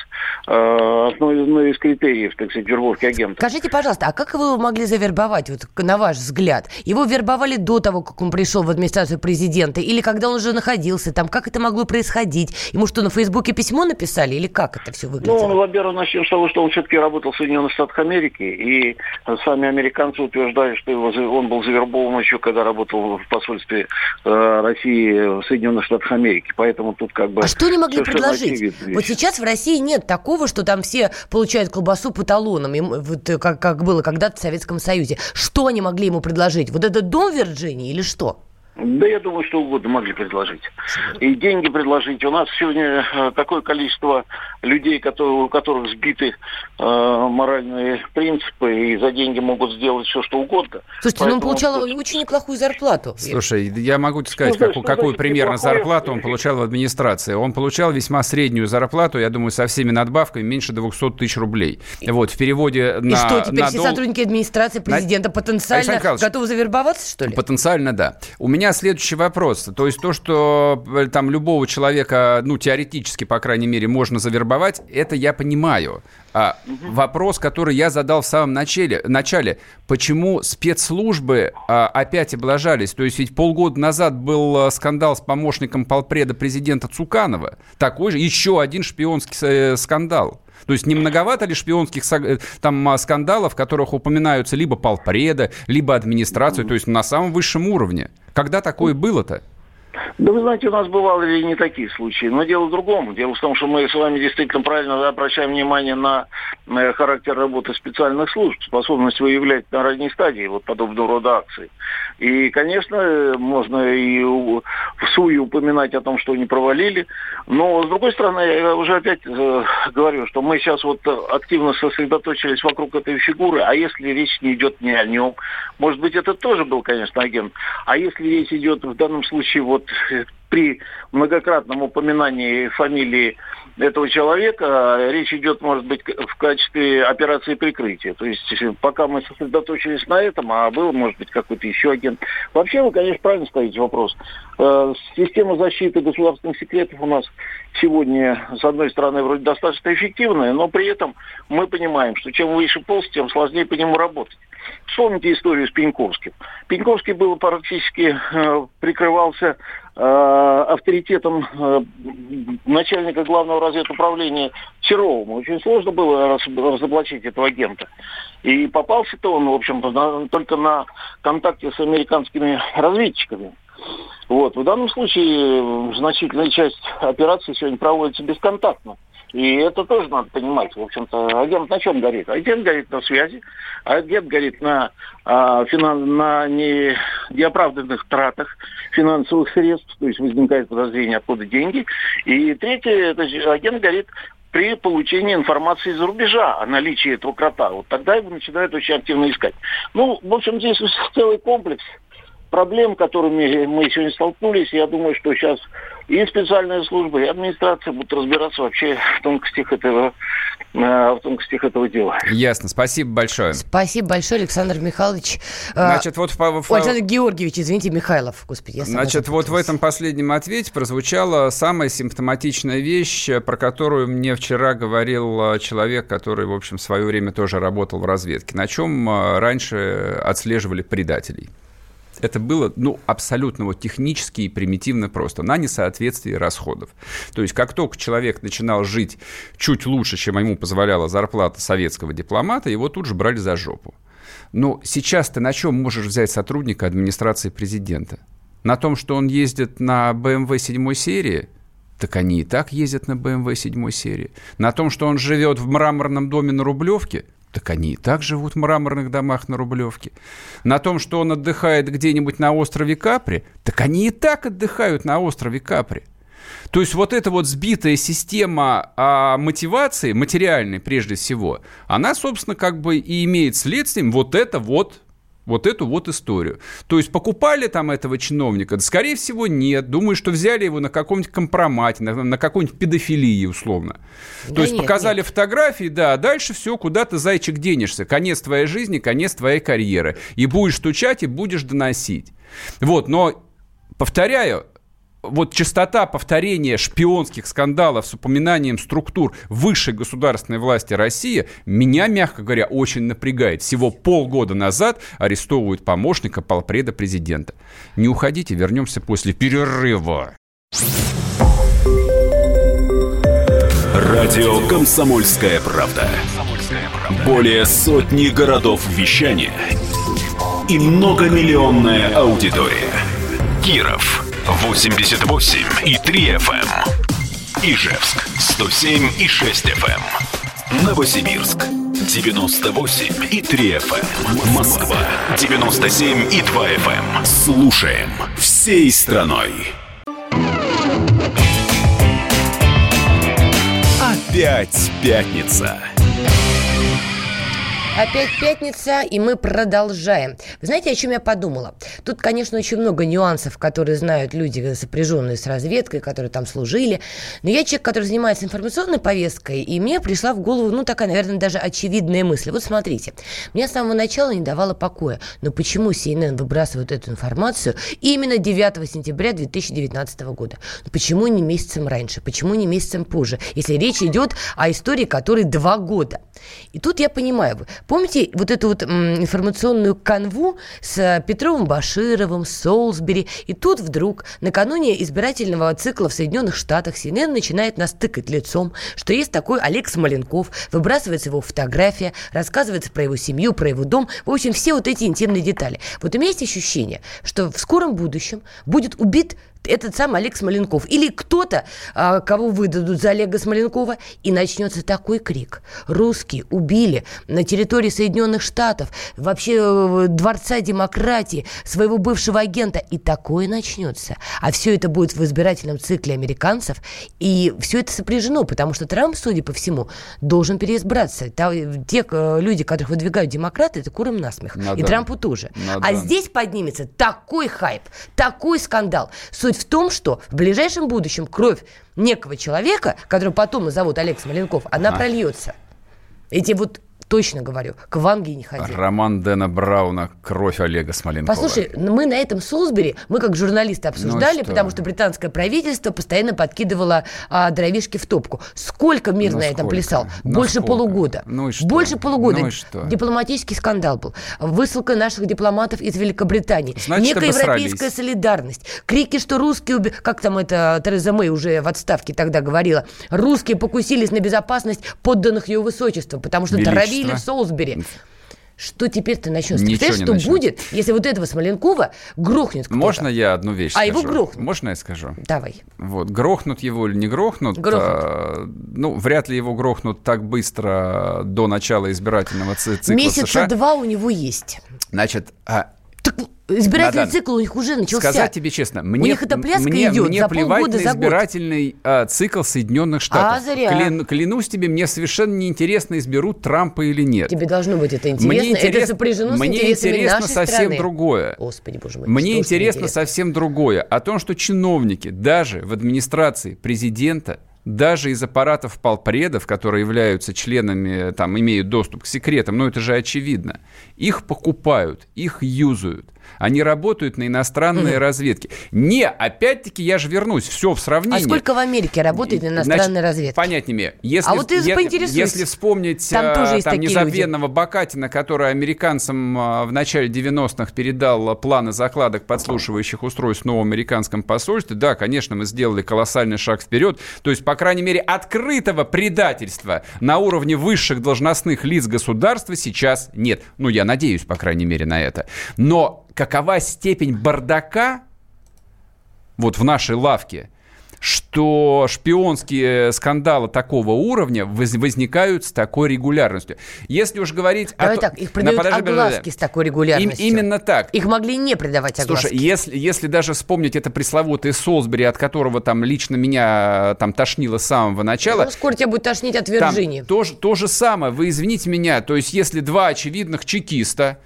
э, основной из критериев, так сказать, вербовки агента. Скажите, пожалуйста, а как его могли завербовать, вот, на ваш взгляд? Его вербовали до того, как он пришел в администрацию президента, или когда он уже находился там? Как это могло происходить? Ему что, на Фейсбуке письмо написали, или как это все выглядело? Ну, во-первых, начнем с того, что он все-таки работал в Соединенных Штатах Америки, и сами американцы утверждают, что его, он был завербован еще, когда работал в посольстве э, России в Соединенных Штатах Америки. Поэтому тут как бы... А что они могли предложить? Вот сейчас в России нет такого, что там все получают колбасу по талонам, вот, э, как, как было когда-то в Советском Союзе. Что они могли ему предложить? Вот этот дом в Вирджинии или что? Да я думаю, что угодно могли предложить. И деньги предложить. У нас сегодня э, такое количество людей, которые, у которых сбиты э, моральные принципы, и за деньги могут сделать все, что угодно. Слушайте, Поэтому... ну он получал очень неплохую зарплату. Слушай, я могу тебе сказать, ну, как, какую примерно неплохое... зарплату он получал в администрации. Он получал весьма среднюю зарплату, я думаю, со всеми надбавками меньше 200 тысяч рублей. Вот, в переводе на... И что, теперь на все дол... сотрудники администрации президента на... потенциально готовы завербоваться, что ли? Потенциально, да. У меня меня следующий вопрос. То есть то, что э, там любого человека, ну, теоретически, по крайней мере, можно завербовать, это я понимаю. А угу. вопрос, который я задал в самом начале, начале почему спецслужбы а, опять облажались? То есть ведь полгода назад был э, скандал с помощником полпреда президента Цуканова. Такой же, еще один шпионский э, скандал. То есть не многовато ли шпионских там а, скандалов, в которых упоминаются либо полпреда, либо администрация, то есть на самом высшем уровне? Когда такое было-то? Да вы знаете, у нас бывали и не такие случаи. Но дело в другом. Дело в том, что мы с вами действительно правильно обращаем внимание на, на характер работы специальных служб, способность выявлять на ранней стадии вот подобного рода акции. И, конечно, можно и в суе упоминать о том, что они провалили. Но, с другой стороны, я уже опять э, говорю, что мы сейчас вот активно сосредоточились вокруг этой фигуры, а если речь не идет не о нем, может быть, это тоже был, конечно, агент, а если речь идет в данном случае вот при многократном упоминании фамилии этого человека речь идет, может быть, в качестве операции прикрытия. То есть пока мы сосредоточились на этом, а был, может быть, какой-то еще агент. Вообще, вы, конечно, правильно ставите вопрос. Э, система защиты государственных секретов у нас сегодня, с одной стороны, вроде достаточно эффективная, но при этом мы понимаем, что чем выше полз, тем сложнее по нему работать. Вспомните историю с Пеньковским. Пеньковский был практически э, прикрывался э, авторитетом э, начальника главного разведуправления Серовым. Очень сложно было раз, разоблачить этого агента. И попался-то он, в общем-то, только на контакте с американскими разведчиками. Вот. В данном случае значительная часть операции сегодня проводится бесконтактно. И это тоже надо понимать. В общем-то, агент на чем горит? Агент горит на связи, агент горит на, а, финан... на не... неоправданных тратах финансовых средств, то есть возникает подозрение, откуда деньги. И третье, это агент горит при получении информации из-за рубежа о наличии этого крота. Вот тогда его начинают очень активно искать. Ну, в общем, здесь целый комплекс проблем, которыми мы сегодня столкнулись, я думаю, что сейчас и специальные службы, и администрация будут разбираться вообще в тонкостях этого, э, в тонкостях этого дела. Ясно. Спасибо большое. Спасибо большое, Александр Михайлович. А, Значит, вот... В, в, Александр Георгиевич, извините, Михайлов. Господи, я Значит, вот в этом последнем ответе прозвучала самая симптоматичная вещь, про которую мне вчера говорил э, человек, который, в общем, в свое время тоже работал в разведке. На чем э, раньше отслеживали предателей. Это было, ну, абсолютно вот технически и примитивно просто, на несоответствии расходов. То есть, как только человек начинал жить чуть лучше, чем ему позволяла зарплата советского дипломата, его тут же брали за жопу. Но сейчас ты на чем можешь взять сотрудника администрации президента? На том, что он ездит на BMW 7 серии? Так они и так ездят на BMW 7 серии. На том, что он живет в мраморном доме на Рублевке – так они и так живут в мраморных домах на Рублевке. На том, что он отдыхает где-нибудь на острове Капри, так они и так отдыхают на острове Капри. То есть вот эта вот сбитая система а, мотивации, материальной прежде всего, она, собственно, как бы и имеет следствием вот это вот вот эту вот историю. То есть покупали там этого чиновника? скорее всего, нет. Думаю, что взяли его на каком-нибудь компромате, на, на какой-нибудь педофилии, условно. Да То есть нет, показали нет. фотографии, да, а дальше все, куда ты, зайчик, денешься. Конец твоей жизни, конец твоей карьеры. И будешь стучать, и будешь доносить. Вот, но повторяю, вот частота повторения шпионских скандалов с упоминанием структур высшей государственной власти России меня, мягко говоря, очень напрягает. Всего полгода назад арестовывают помощника полпреда президента. Не уходите, вернемся после перерыва. Радио «Комсомольская правда». Более сотни городов вещания и многомиллионная аудитория. Киров 88 и 3 FM. Эм. Ижевск 107 и 6 FM. Эм. Новосибирск 98 и 3 FM. Эм. Москва 97 и 2 FM. Слушаем всей страной. Опять пятница. Опять пятница, и мы продолжаем. Вы знаете, о чем я подумала? Тут, конечно, очень много нюансов, которые знают люди, сопряженные с разведкой, которые там служили. Но я человек, который занимается информационной повесткой, и мне пришла в голову, ну, такая, наверное, даже очевидная мысль. Вот смотрите, мне с самого начала не давало покоя. Но почему CNN выбрасывает эту информацию именно 9 сентября 2019 года? Ну, почему не месяцем раньше? Почему не месяцем позже? Если речь идет о истории, которой два года. И тут я понимаю, Помните вот эту вот информационную канву с Петровым Башировым, Солсбери? И тут вдруг, накануне избирательного цикла в Соединенных Штатах, CNN начинает нас тыкать лицом, что есть такой Олег Смоленков, выбрасывается его фотография, рассказывается про его семью, про его дом. В общем, все вот эти интимные детали. Вот у меня есть ощущение, что в скором будущем будет убит этот сам Олег Смоленков. Или кто-то, а, кого выдадут за Олега Смоленкова, и начнется такой крик. Русские убили на территории Соединенных Штатов, вообще э, дворца демократии, своего бывшего агента. И такое начнется. А все это будет в избирательном цикле американцев. И все это сопряжено, потому что Трамп, судя по всему, должен переизбраться. Те э, люди, которых выдвигают демократы, это куром насмех. Ну, и да. Трампу тоже. Ну, а да. здесь поднимется такой хайп, такой скандал. Суть в том, что в ближайшем будущем кровь некого человека, который потом назовут Олег Смоленков, она ага. прольется. Эти вот точно говорю, к Ванге не ходи. Роман Дэна Брауна «Кровь Олега Смоленкова». Послушай, ну, мы на этом Солсбери, мы как журналисты обсуждали, ну, что? потому что британское правительство постоянно подкидывало а, дровишки в топку. Сколько мир ну, на этом плясал? Ну, Больше сколько? полугода. Ну и что? Больше полугода. Ну и что? Дипломатический скандал был. Высылка наших дипломатов из Великобритании. Значит, Некая европейская солидарность. Крики, что русские... Уби... Как там это Тереза Мэй уже в отставке тогда говорила? Русские покусились на безопасность подданных ее высочества, потому что травили или в Солсбери. Что теперь-то начнется? Ничего Представляешь, что начнется. будет, если вот этого Смоленкова грохнет кто-то? Можно я одну вещь а скажу? его грохнут? Можно я скажу? Давай. Вот, грохнут его или не грохнут? Грохнут. А, ну, вряд ли его грохнут так быстро до начала избирательного цикла Месяца США. два у него есть. Значит, а избирательный Надо цикл у них уже начался. Сказать тебе честно, мне, у них эта пляска мне, идет мне за плевать полгода, на избирательный а, цикл Соединенных Штатов. А, зря. Клян, клянусь тебе, мне совершенно неинтересно, изберут Трампа или нет. Тебе должно быть это интересно. Мне интересно, это сопряжено с мне интересно нашей совсем страны. другое. Господи, боже мой. Мне интересно, интересно совсем другое. О том, что чиновники даже в администрации президента даже из аппаратов полпредов, которые являются членами, там, имеют доступ к секретам, ну это же очевидно, их покупают, их юзают. Они работают на иностранные mm. разведки. Не, опять-таки, я же вернусь, все в сравнении. А сколько в Америке работает на иностранной разведке? Понять не имею. Если, а вот ты е- Если вспомнить там, тоже есть там незабвенного люди. Бакатина, который американцам а, в начале 90-х передал планы закладок подслушивающих устройств в новом американском посольстве, да, конечно, мы сделали колоссальный шаг вперед. То есть, по крайней мере, открытого предательства на уровне высших должностных лиц государства сейчас нет. Ну, я надеюсь, по крайней мере, на это. Но какова степень бардака вот в нашей лавке, что шпионские скандалы такого уровня возникают с такой регулярностью. Если уж говорить... Давай о... так, их придают подожди, огласки подожди. с такой регулярностью. Им, именно так. Их могли не придавать огласки. Слушай, если, если даже вспомнить это пресловутое Солсбери, от которого там лично меня там тошнило с самого начала... Ну, скоро тебя будет тошнить от Вирджинии. то, то же самое, вы извините меня, то есть если два очевидных чекиста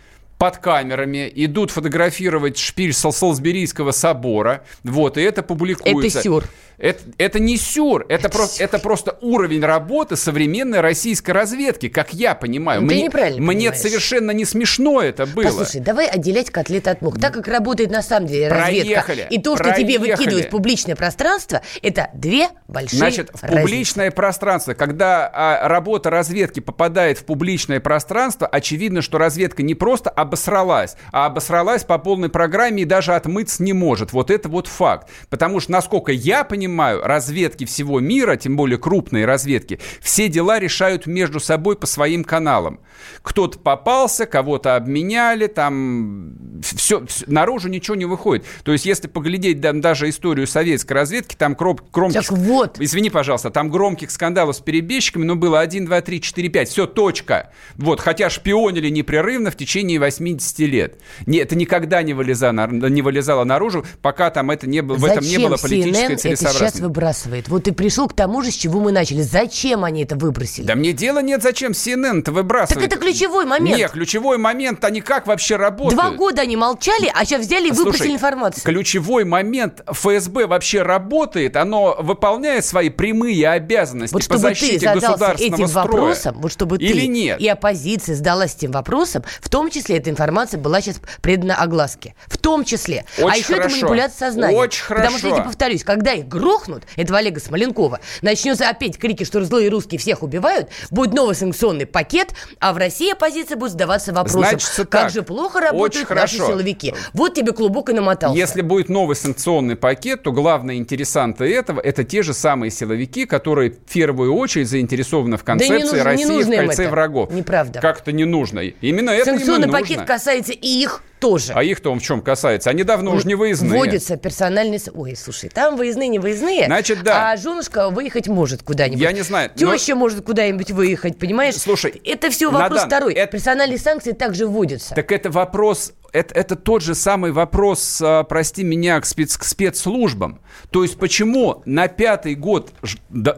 под камерами, идут фотографировать шпиль Солсберийского собора, вот, и это публикуется. Это сюр. Это, это не сюр, это, это, просто, это просто уровень работы современной российской разведки, как я понимаю. Ну, мне, неправильно мне понимаешь. совершенно не смешно это было. Послушай, давай отделять котлеты от мух. Так как работает на самом деле разведка. Проехали, И то, что проехали. тебе выкидывают в публичное пространство, это две большие Значит, в разницы. публичное пространство, когда а, работа разведки попадает в публичное пространство, очевидно, что разведка не просто обосралась, а обосралась по полной программе и даже отмыться не может. Вот это вот факт. Потому что, насколько я понимаю, разведки всего мира, тем более крупные разведки, все дела решают между собой по своим каналам. Кто-то попался, кого-то обменяли, там все, все- наружу ничего не выходит. То есть, если поглядеть да, даже историю советской разведки, там кром, громких... Так вот. Извини, пожалуйста, там громких скандалов с перебежчиками, ну, было 1, 2, 3, 4, 5, все, точка. Вот, хотя шпионили непрерывно в течение 80 лет. Не, это никогда не вылезало, не вылезало наружу, пока там это не было, в этом не было политической CNN это сейчас выбрасывает? Вот ты пришел к тому же, с чего мы начали. Зачем они это выбросили? Да мне дела нет, зачем CNN-то выбрасывать. Так это ключевой момент. Нет, ключевой момент, они как вообще работают? Два года они молчали, а сейчас взяли и выбросили Слушай, информацию. Ключевой момент ФСБ вообще работает, оно выполняет свои прямые обязанности Вот по ты защите задался государственного этим строя. вопросом, вот чтобы Или ты нет? и оппозиция сдалась этим вопросом, в том числе эта информация была сейчас предана огласке. В том числе. а Очень еще это хорошо. манипуляция сознанием. Очень Потому что, я хорошо. тебе повторюсь, когда их грохнут, этого Олега Смоленкова, начнется опять крики, что злые русские всех убивают, будет новый санкционный пакет, а в России оппозиция будет задаваться вопросом, Значится как так. же плохо работают Очень наши хорошо. Силовики. Вот тебе клубок и намотался. Если будет новый санкционный пакет, то главные интересанты этого это те же самые силовики, которые в первую очередь заинтересованы в концепции нужно- не России в нужно кольце врагов. Неправда. Как это не нужно? Именно это Санкционный нужно. пакет касается и их тоже. А их-то он в чем касается? Они давно уже не выездные. Вводится персональный... с- Ой, слушай, там выездные, не выездные. Значит, да. А женушка выехать может куда-нибудь. Я не знаю, но- Теща может куда-нибудь выехать, понимаешь? Слушай, Это все вопрос Надан, второй. это- Персональные санкции также вводятся. Так это вопрос, это, это тот же самый вопрос, а, прости меня, к, спец, к спецслужбам. То есть почему на пятый год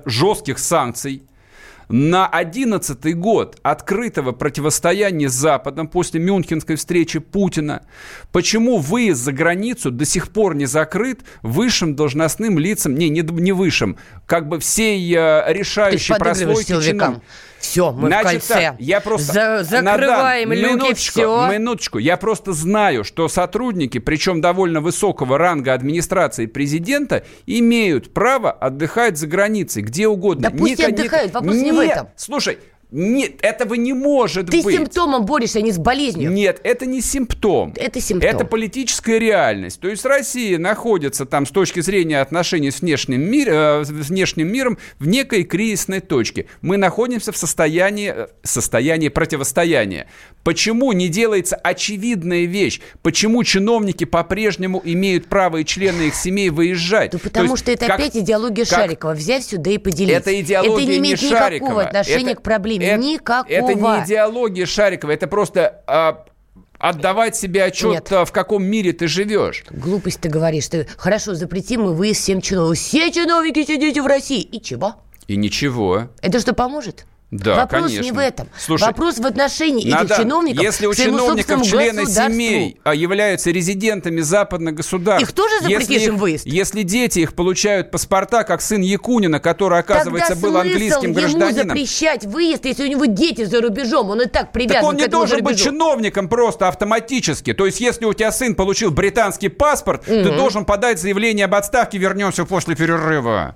жестких санкций, на одиннадцатый год открытого противостояния с Западом после Мюнхенской встречи Путина, почему выезд за границу до сих пор не закрыт высшим должностным лицам, не, не, не высшим, как бы всей э, решающей прослойки чиновников. Все, мы Значит в кольце. так, я просто... За- закрываем Надан, люки, минуточку, все. Минуточку. Я просто знаю, что сотрудники, причем довольно высокого ранга администрации президента, имеют право отдыхать за границей, где угодно. Да пусть Ника- отдыхают, вопрос не в этом. Слушай, нет, этого не может Ты с быть. симптомом борешься, а не с болезнью. Нет, это не симптом. Это симптом. Это политическая реальность. То есть Россия находится там с точки зрения отношений с внешним, мир, э, с внешним миром в некой кризисной точке. Мы находимся в состоянии, э, состоянии противостояния. Почему не делается очевидная вещь? Почему чиновники по-прежнему имеют право и члены их семей выезжать? Да То потому есть что это как- опять идеология как- Шарикова. Взять сюда и поделить. это идеология Это не имеет никакого Шарикова. отношения Это- к проблеме. Это- никакого. Это не идеология Шарикова, это просто а, отдавать себе отчет, Нет. а, в каком мире ты живешь. Глупость ты говоришь. Ты, хорошо, запретим мы выезд всем чиновникам. Все чиновники сидите в России. И чего? И ничего. Это что, поможет? Да, Вопрос конечно. не в этом. Слушай, Вопрос в отношении этих Надан, чиновников если у чиновников члены семей а, являются резидентами западных государств, Их тоже запретишь если им выезд? Если дети их получают паспорта, как сын Якунина, который, оказывается, Тогда был английским ему гражданином, запрещать выезд, если у него дети за рубежом, он и так привязан так он не должен быть рубежу. чиновником просто автоматически. То есть, если у тебя сын получил британский паспорт, ты должен подать заявление об отставке. Вернемся после перерыва.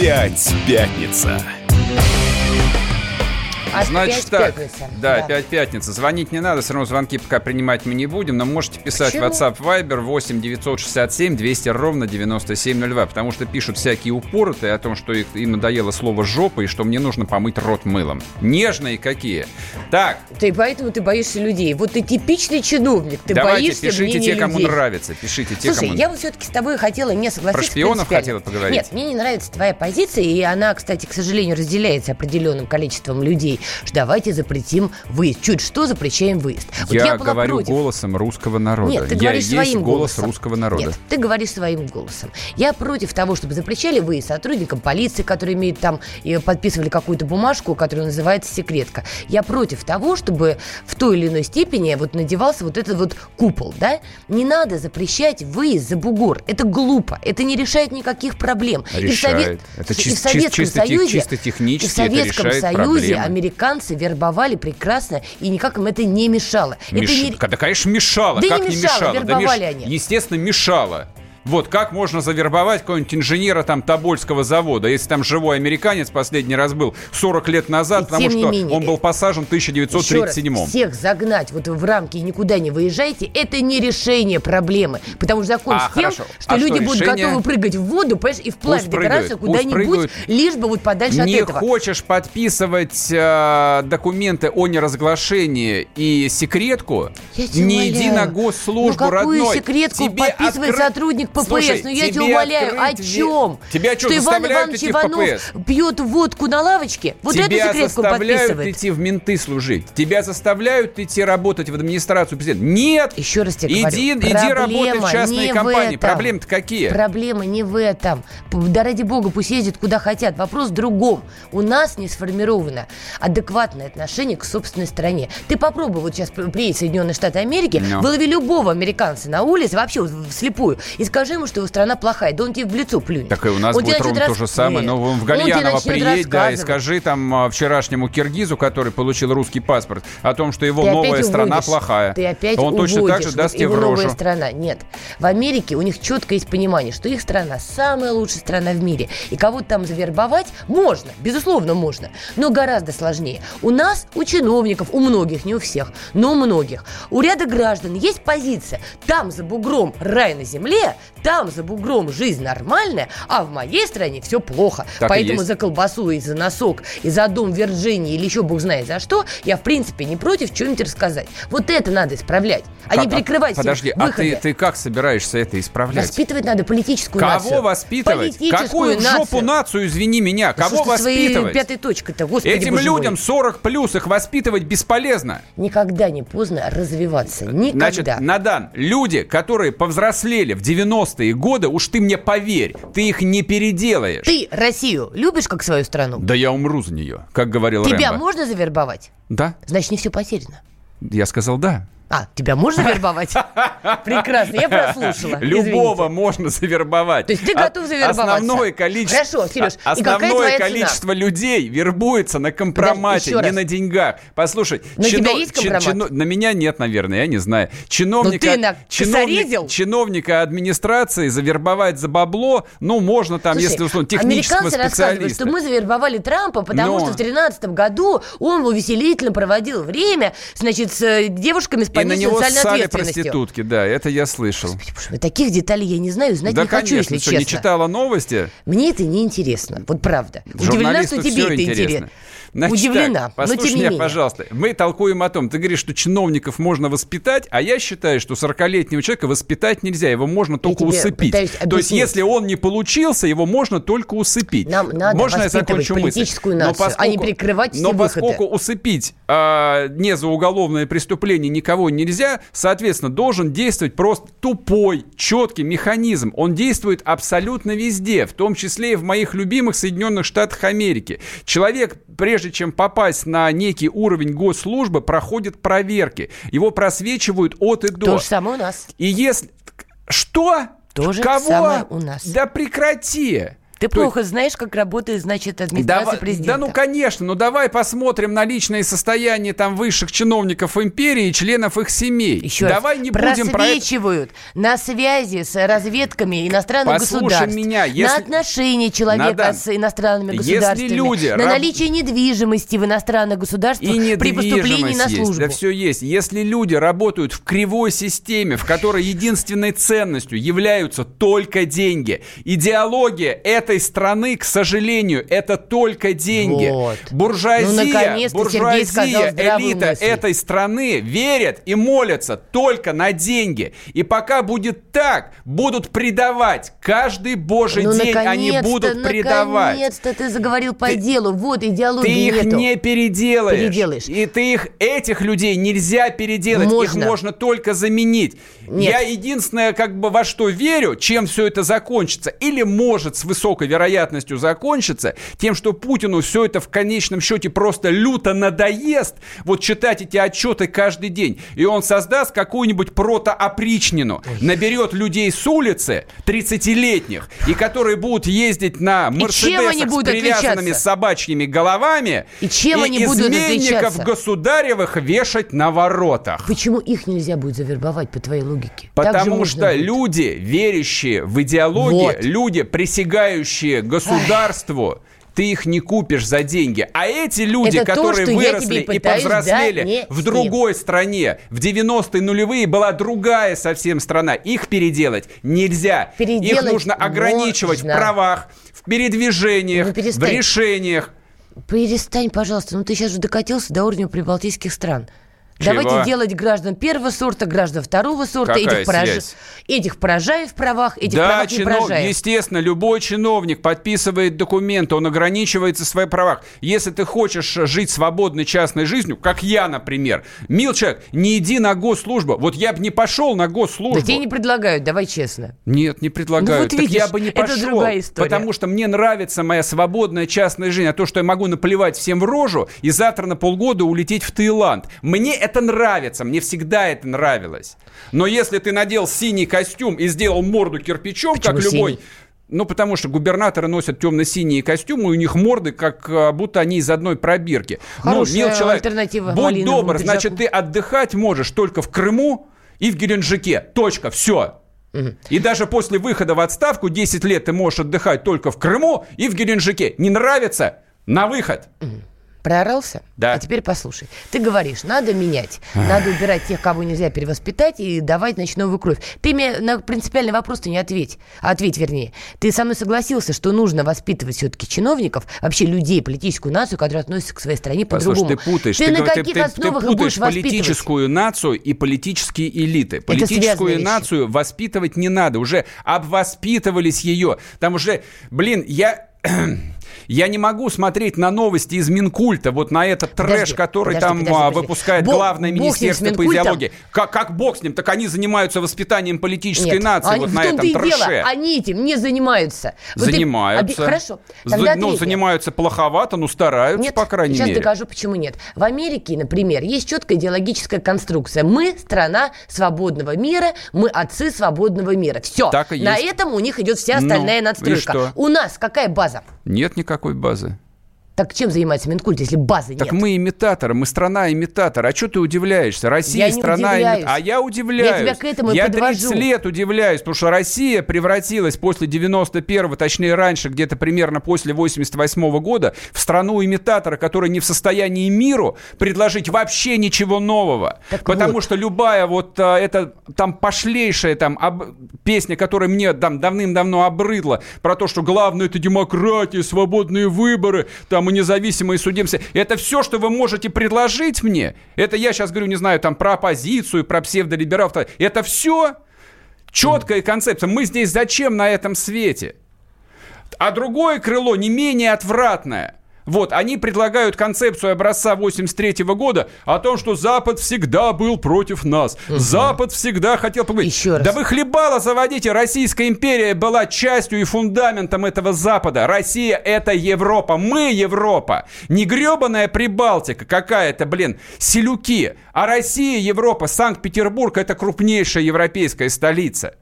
Опять пятница. Значит Опять так, пятница. да, Да. опять пятница. Звонить не надо, все равно звонки пока принимать мы не будем, но можете писать Почему? WhatsApp Viber 8 967 200 ровно 9702, потому что пишут всякие упоротые о том, что их- им надоело слово «жопа» и что мне нужно помыть рот мылом. Нежные какие. Так, Ты поэтому ты боишься людей. Вот ты типичный чиновник. Ты давайте, боишься пишите те, кому людей. нравится. Пишите те, Слушай, кому я вот все-таки с тобой хотела не согласиться. Про шпионов хотела поговорить? Нет, мне не нравится твоя позиция, и она, кстати, к сожалению, разделяется определенным количеством людей. Что давайте запретим выезд. Чуть что запрещаем выезд. Вот я, была говорю против. голосом русского народа. Нет, ты я говоришь своим голос голосом. русского народа. Нет, ты говоришь своим голосом. Я против того, чтобы запрещали выезд сотрудникам полиции, которые имеют там и подписывали какую-то бумажку, которая называется секретка. Я против того, чтобы в той или иной степени вот надевался вот этот вот купол, да? Не надо запрещать выезд за бугор. Это глупо. Это не решает никаких проблем. И в Сове- Решает. Это Слушай, и чис- в Советском чис- чисто Союзе, чисто и в технически это Советском решает Союзе проблемы. Американцы вербовали прекрасно, и никак им это не мешало. Меш- Это не... Да, конечно, мешало. Да как не не мешало, мешало? Да вербовали они. Естественно, мешало. Вот как можно завербовать какого-нибудь инженера там Тобольского завода, если там живой американец последний раз был 40 лет назад, И потому не что менее, он был посажен в Еще раз, 1937 всех загнать вот в рамки и никуда не выезжайте, это не решение проблемы. Потому что закон А, с тем, хорошо. что А люди что, будут решение? готовы прыгать в воду, понимаешь, и вплавь добираться куда-нибудь, лишь бы вот подальше не от этого. хочешь подписывать э, документы о неразглашении и секретку, Я не иди умоляю. на госслужбу, ну, какую родной. секретку Тебе подписывает откры- сотрудник ППС? Слушай, ну, я тебя умоляю, о чем? Тебя что, что Иван Иванович идти в Иванов ППС? пьет водку на лавочке? Вот Тебя эту секретку заставляют подписывает. идти в менты служить. Тебя заставляют идти работать в администрацию президента. Нет! Еще раз тебе иди, говорю, иди работай в частные компании. Проблемы-то какие? Проблема не в этом. Да ради бога, пусть ездят куда хотят. Вопрос в другом. У нас не сформировано адекватное отношение к собственной стране. Ты попробуй вот сейчас приедь в Соединенные Штаты Америки, Ну. вылови любого американца на улице, вообще вот вслепую, и скажи ему, что его страна плохая. Да он тебе в лицо плюнет. Так и у нас Он будет ровно то же самое. Но в Он тебе Гальянова приедь, да, и скажи там а, вчерашнему киргизу, который получил русский паспорт, о том, что его Ты новая страна уводишь. плохая. Ты опять Он точно так же уводишь. даст тебе в его новая рожу. страна. Нет. В Америке у них четко есть понимание, что их страна самая лучшая страна в мире. И кого-то там завербовать можно, безусловно, можно. Но гораздо сложнее. У нас, у чиновников, у многих, не у всех, но у многих, у ряда граждан есть позиция. Там за бугром рай на земле, там за бугром жизнь нормальная, а в моей стране все плохо. Так Поэтому за колбасу и за носок, и за дом Вирджинии, или еще бог знает за что, я, в принципе, не против что-нибудь рассказать. Вот это надо исправлять, а не Как- прикрывать все Подожди, а ты, ты как собираешься это исправлять? Воспитывать надо политическую Кого нацию. воспитывать? Политическую Какую в жопу нацию. нацию, извини меня? Да Кого воспитывать? пятой точкой-то, господи Этим боже мой. людям 40 плюс, их воспитывать бесполезно. Никогда не поздно развиваться. Никогда. Значит, Надан, люди, которые повзрослели в 90-е годы, уж ты мне поверь, ты их не переделаешь. Ты Россию любишь как свою страну? Да я умру за нее, как говорил Тебя Рэмбо. можно завербовать? Да, Значит, не все потеряно. я сказал да. А, тебя можно завербовать? Прекрасно, я прослушала. Любого Извините. можно завербовать. То есть ты А- готов завербоваться? Основное количество, Хорошо, Сереж, а- основное количество людей вербуется на компромате, не на деньгах. Послушай, На тебя есть компромат? на меня нет, наверное, я не знаю. Чиновника, Ну, ты на косорезил? чиновника администрации завербовать за бабло, ну, можно там, Слушай, если условно, технического американцы рассказывают, специалиста. что мы завербовали Трампа, потому Но. что в 2013 году он увеселительно проводил время, значит, с э, девушками с И на него ссали проститутки, да, это я слышал. Господи, таких деталей я не знаю, знать да, не хочу, конечно, если что, честно. не читала новости? Мне это не интересно, вот правда. Удивлена, что тебе это интересно. интересно. Значит Удивлена, так, но послушай тем не меня, менее. пожалуйста. Мы толкуем о том, ты говоришь, что чиновников можно воспитать, а я считаю, что 40-летнего человека воспитать нельзя, его можно только усыпить. То есть, если он не получился, его можно только усыпить. Нам надо можно я закончу мысль? политическую Но нацию, а не прикрывать Но выходы. поскольку усыпить а, не за уголовное преступление никого нельзя, соответственно, должен действовать просто тупой, четкий механизм. Он действует абсолютно везде, в том числе и в моих любимых Соединенных Штатах Америки. Человек, прежде чем попасть на некий уровень госслужбы, проходит проверки. Его просвечивают от и до. То же самое у нас. И если... Что? То же Кого? самое у нас. Да прекрати! Ты плохо знаешь, как работает, значит, администрация Давай- президента. Да ну, конечно, но давай посмотрим на личное состояние там высших чиновников империи и членов их семей. Еще раз, давай не будем про это... просвечивают на связи с разведками иностранных Послушай государств, меня, на если- отношения человека Надо- с иностранными Если государствами, люди на раб- наличие недвижимости в иностранных государствах И при поступлении на есть. службу. Да все есть. Если люди работают в кривой системе, в которой единственной ценностью являются только деньги, идеология этой страны, к сожалению, это только деньги. Вот. Буржуазия, Ну, буржуазия, элита мысль. этой страны верят и молятся только на деньги. И пока будет так, будут предавать каждый божий ну, день, они будут предавать. Наконец-то ты заговорил по делу. Вот Ты идеологии их нету. не переделаешь. Переделаешь. И ты их, этих людей нельзя переделать. Их Можно. можно только заменить. Нет. Я единственное, как бы во что верю, чем все это закончится, или может с высокой вероятностью закончиться, тем, что Путину все это в конечном счете просто люто надоест, вот читать эти отчеты каждый день. И он создаст какую-нибудь протоопричнину, наберет людей с улицы, 30-летних, и которые будут ездить на И Мерседесах с привязанными отличаться? собачьими головами И чем они будут изменников государевых вешать на воротах. Почему их нельзя будет завербовать, по твоей логике? Потому что люди, верящие в идеологию, Вот. люди, присягающие государству, ты их не купишь за деньги. А эти люди, Это то, которые что я выросли и повзрослели в другой стране, в 90-е нулевые была другая совсем страна. Их переделать нельзя. Переделать их нужно ограничивать можно. в правах, в передвижениях, Ну, в решениях. Перестань, пожалуйста. Ну, ты сейчас уже докатился до уровня прибалтийских стран. Чего? Давайте делать граждан первого сорта, граждан второго сорта. Какая этих, пораж- этих поражай в правах, этих да, правах не чинов- поражай. естественно, любой чиновник подписывает документы, он ограничивается в своих правах. Если ты хочешь жить свободной частной жизнью, как я, например, мил человек, не иди на госслужбу. Вот я бы не пошел на госслужбу. Да тебе не предлагают, давай честно. Нет, не предлагают. Ну вот так видишь, я бы не это пошел. другая история. Потому что мне нравится моя свободная частная жизнь. А то, что я могу наплевать всем в рожу и завтра на полгода улететь в Таиланд. Мне это нравится. Мне всегда это нравилось. Но если ты надел синий костюм и сделал морду кирпичом, Почему как любой... синий? Ну, потому что губернаторы носят темно-синие костюмы, и у них морды, как а, будто они из одной пробирки. Хорошая ну, мил человек, альтернатива будь добр, пиджаку. значит, ты отдыхать можешь только в Крыму и в Геленджике. Точка, все. И даже после выхода в отставку 10 лет ты можешь отдыхать только в Крыму и в Геленджике. Не нравится? На выход. Проорался? Да. А теперь послушай. Ты говоришь, надо менять. Надо убирать тех, кого нельзя перевоспитать, и давать, значит, новую кровь. Ты мне на принципиальный вопрос-то не ответь. А ответь, вернее. Ты со мной согласился, что нужно воспитывать все-таки чиновников, вообще людей, политическую нацию, которая относится к своей стране Послушай, по-другому. ты путаешь. Ты, ты, на ты- каких ты- ты основах их путаешь будешь политическую нацию и политические элиты. Политическую связанные вещи. нацию воспитывать не надо. Уже обвоспитывались ее. Там уже, блин, я... Я не могу смотреть на новости из Минкульта, вот на этот трэш, Подожди, который подожди, там подожди, а, подожди. выпускает Бог- главное бог министерство по идеологии. Как, как бог с ним? Так они занимаются воспитанием политической Нет, нации они- вот на этом трэше. дело, они этим не занимаются. Вот ты занимаются. оби- Хорошо. За- Тогда ну, третье. занимаются плоховато, но стараются, Нет, по крайней сейчас мере. докажу, почему нет. В Америке, например, есть четкая идеологическая конструкция. Мы страна свободного мира, мы отцы свободного мира. Все. Так и На есть. этом у них идет вся Ну, остальная и надстройка. У нас какая база? Нет никакой базы. Так чем занимается Минкульт, если базы Так нет? мы имитаторы, мы страна имитатор. А что ты удивляешься? Россия Я страна удивляюсь. А я удивляюсь. Я тебя к этому Я подвожу. 30 лет удивляюсь, потому что Россия превратилась после 91-го, точнее раньше, где-то примерно после 88 года, в страну имитатора, которая не в состоянии миру предложить вообще ничего нового. Так Потому вот. что любая вот а, эта там пошлейшая там об- песня, которая мне там давным-давно обрыдла, про то, что главное это демократия, свободные выборы, там и независимые судебцы. Это все, что вы можете предложить мне. Это я сейчас говорю, не знаю, там про оппозицию, про псевдолибералов. Это все четкая концепция. Мы здесь зачем на этом свете? А другое крыло не менее отвратное. Вот, они предлагают концепцию образца 83 года о том, что Запад всегда был против нас. Запад всегда хотел поговорить. Еще раз. Да вы хлебало заводите. Российская империя была частью и фундаментом этого Запада. Россия — это Европа. Мы — Европа. Не гребаная Прибалтика какая-то, блин, селюки. А Россия, Европа, Санкт-Петербург — это крупнейшая европейская столица.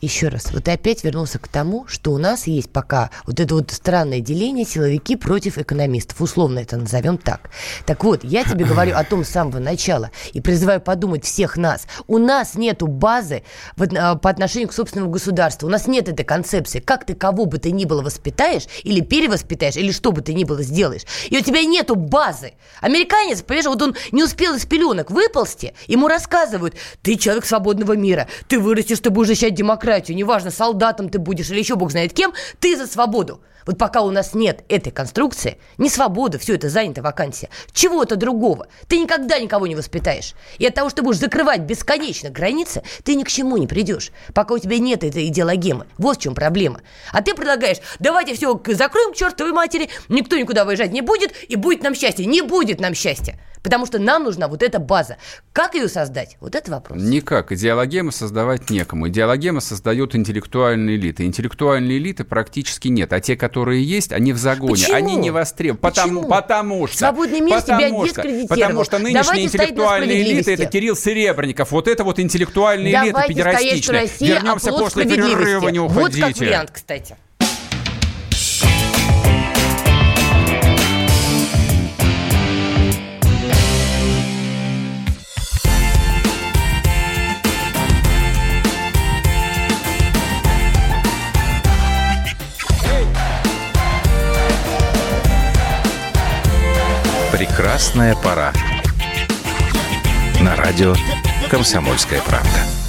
Еще раз, вот ты опять вернулся к тому, что у нас есть пока вот это вот странное деление силовики против экономистов. Условно это назовем так. Так вот, я тебе говорю о том с самого начала и призываю подумать всех нас. У нас нету базы а, по отношению к собственному государству. У нас нет этой концепции. Как ты кого бы ты ни было воспитаешь или перевоспитаешь, или что бы ты ни было сделаешь. И у тебя нету базы. Американец, понимаешь, вот он не успел из пеленок выползти, ему рассказывают, ты человек свободного мира, ты вырастешь, ты будешь защищать демократию, демократию, неважно, солдатом ты будешь или еще бог знает кем, ты за свободу. Вот пока у нас нет этой конструкции, не свобода, все это занято вакансия, чего-то другого, ты никогда никого не воспитаешь. И от того, что будешь закрывать бесконечно границы, ты ни к чему не придешь, пока у тебя нет этой идеологемы. Вот в чем проблема. А ты предлагаешь, давайте все закроем к чертовой матери, никто никуда выезжать не будет, и будет нам счастье. Не будет нам счастья. Потому что нам нужна вот эта база. Как ее создать? Вот это вопрос. Никак. Идеологемы создавать некому. Идеологемы создают интеллектуальные элиты. Интеллектуальные элиты практически нет. А те, которые есть, они в загоне. Почему? Они не востребованы. Потому, потому что... Свободный мир потому тебя что. Потому что нынешние Давайте интеллектуальные элиты это Кирилл Серебренников. Вот это вот интеллектуальные элиты Давайте педерастичные. России, Вернемся после перерыва, не уходите. Вот как вариант, кстати. Прекрасная пора. На радио «Комсомольская правда».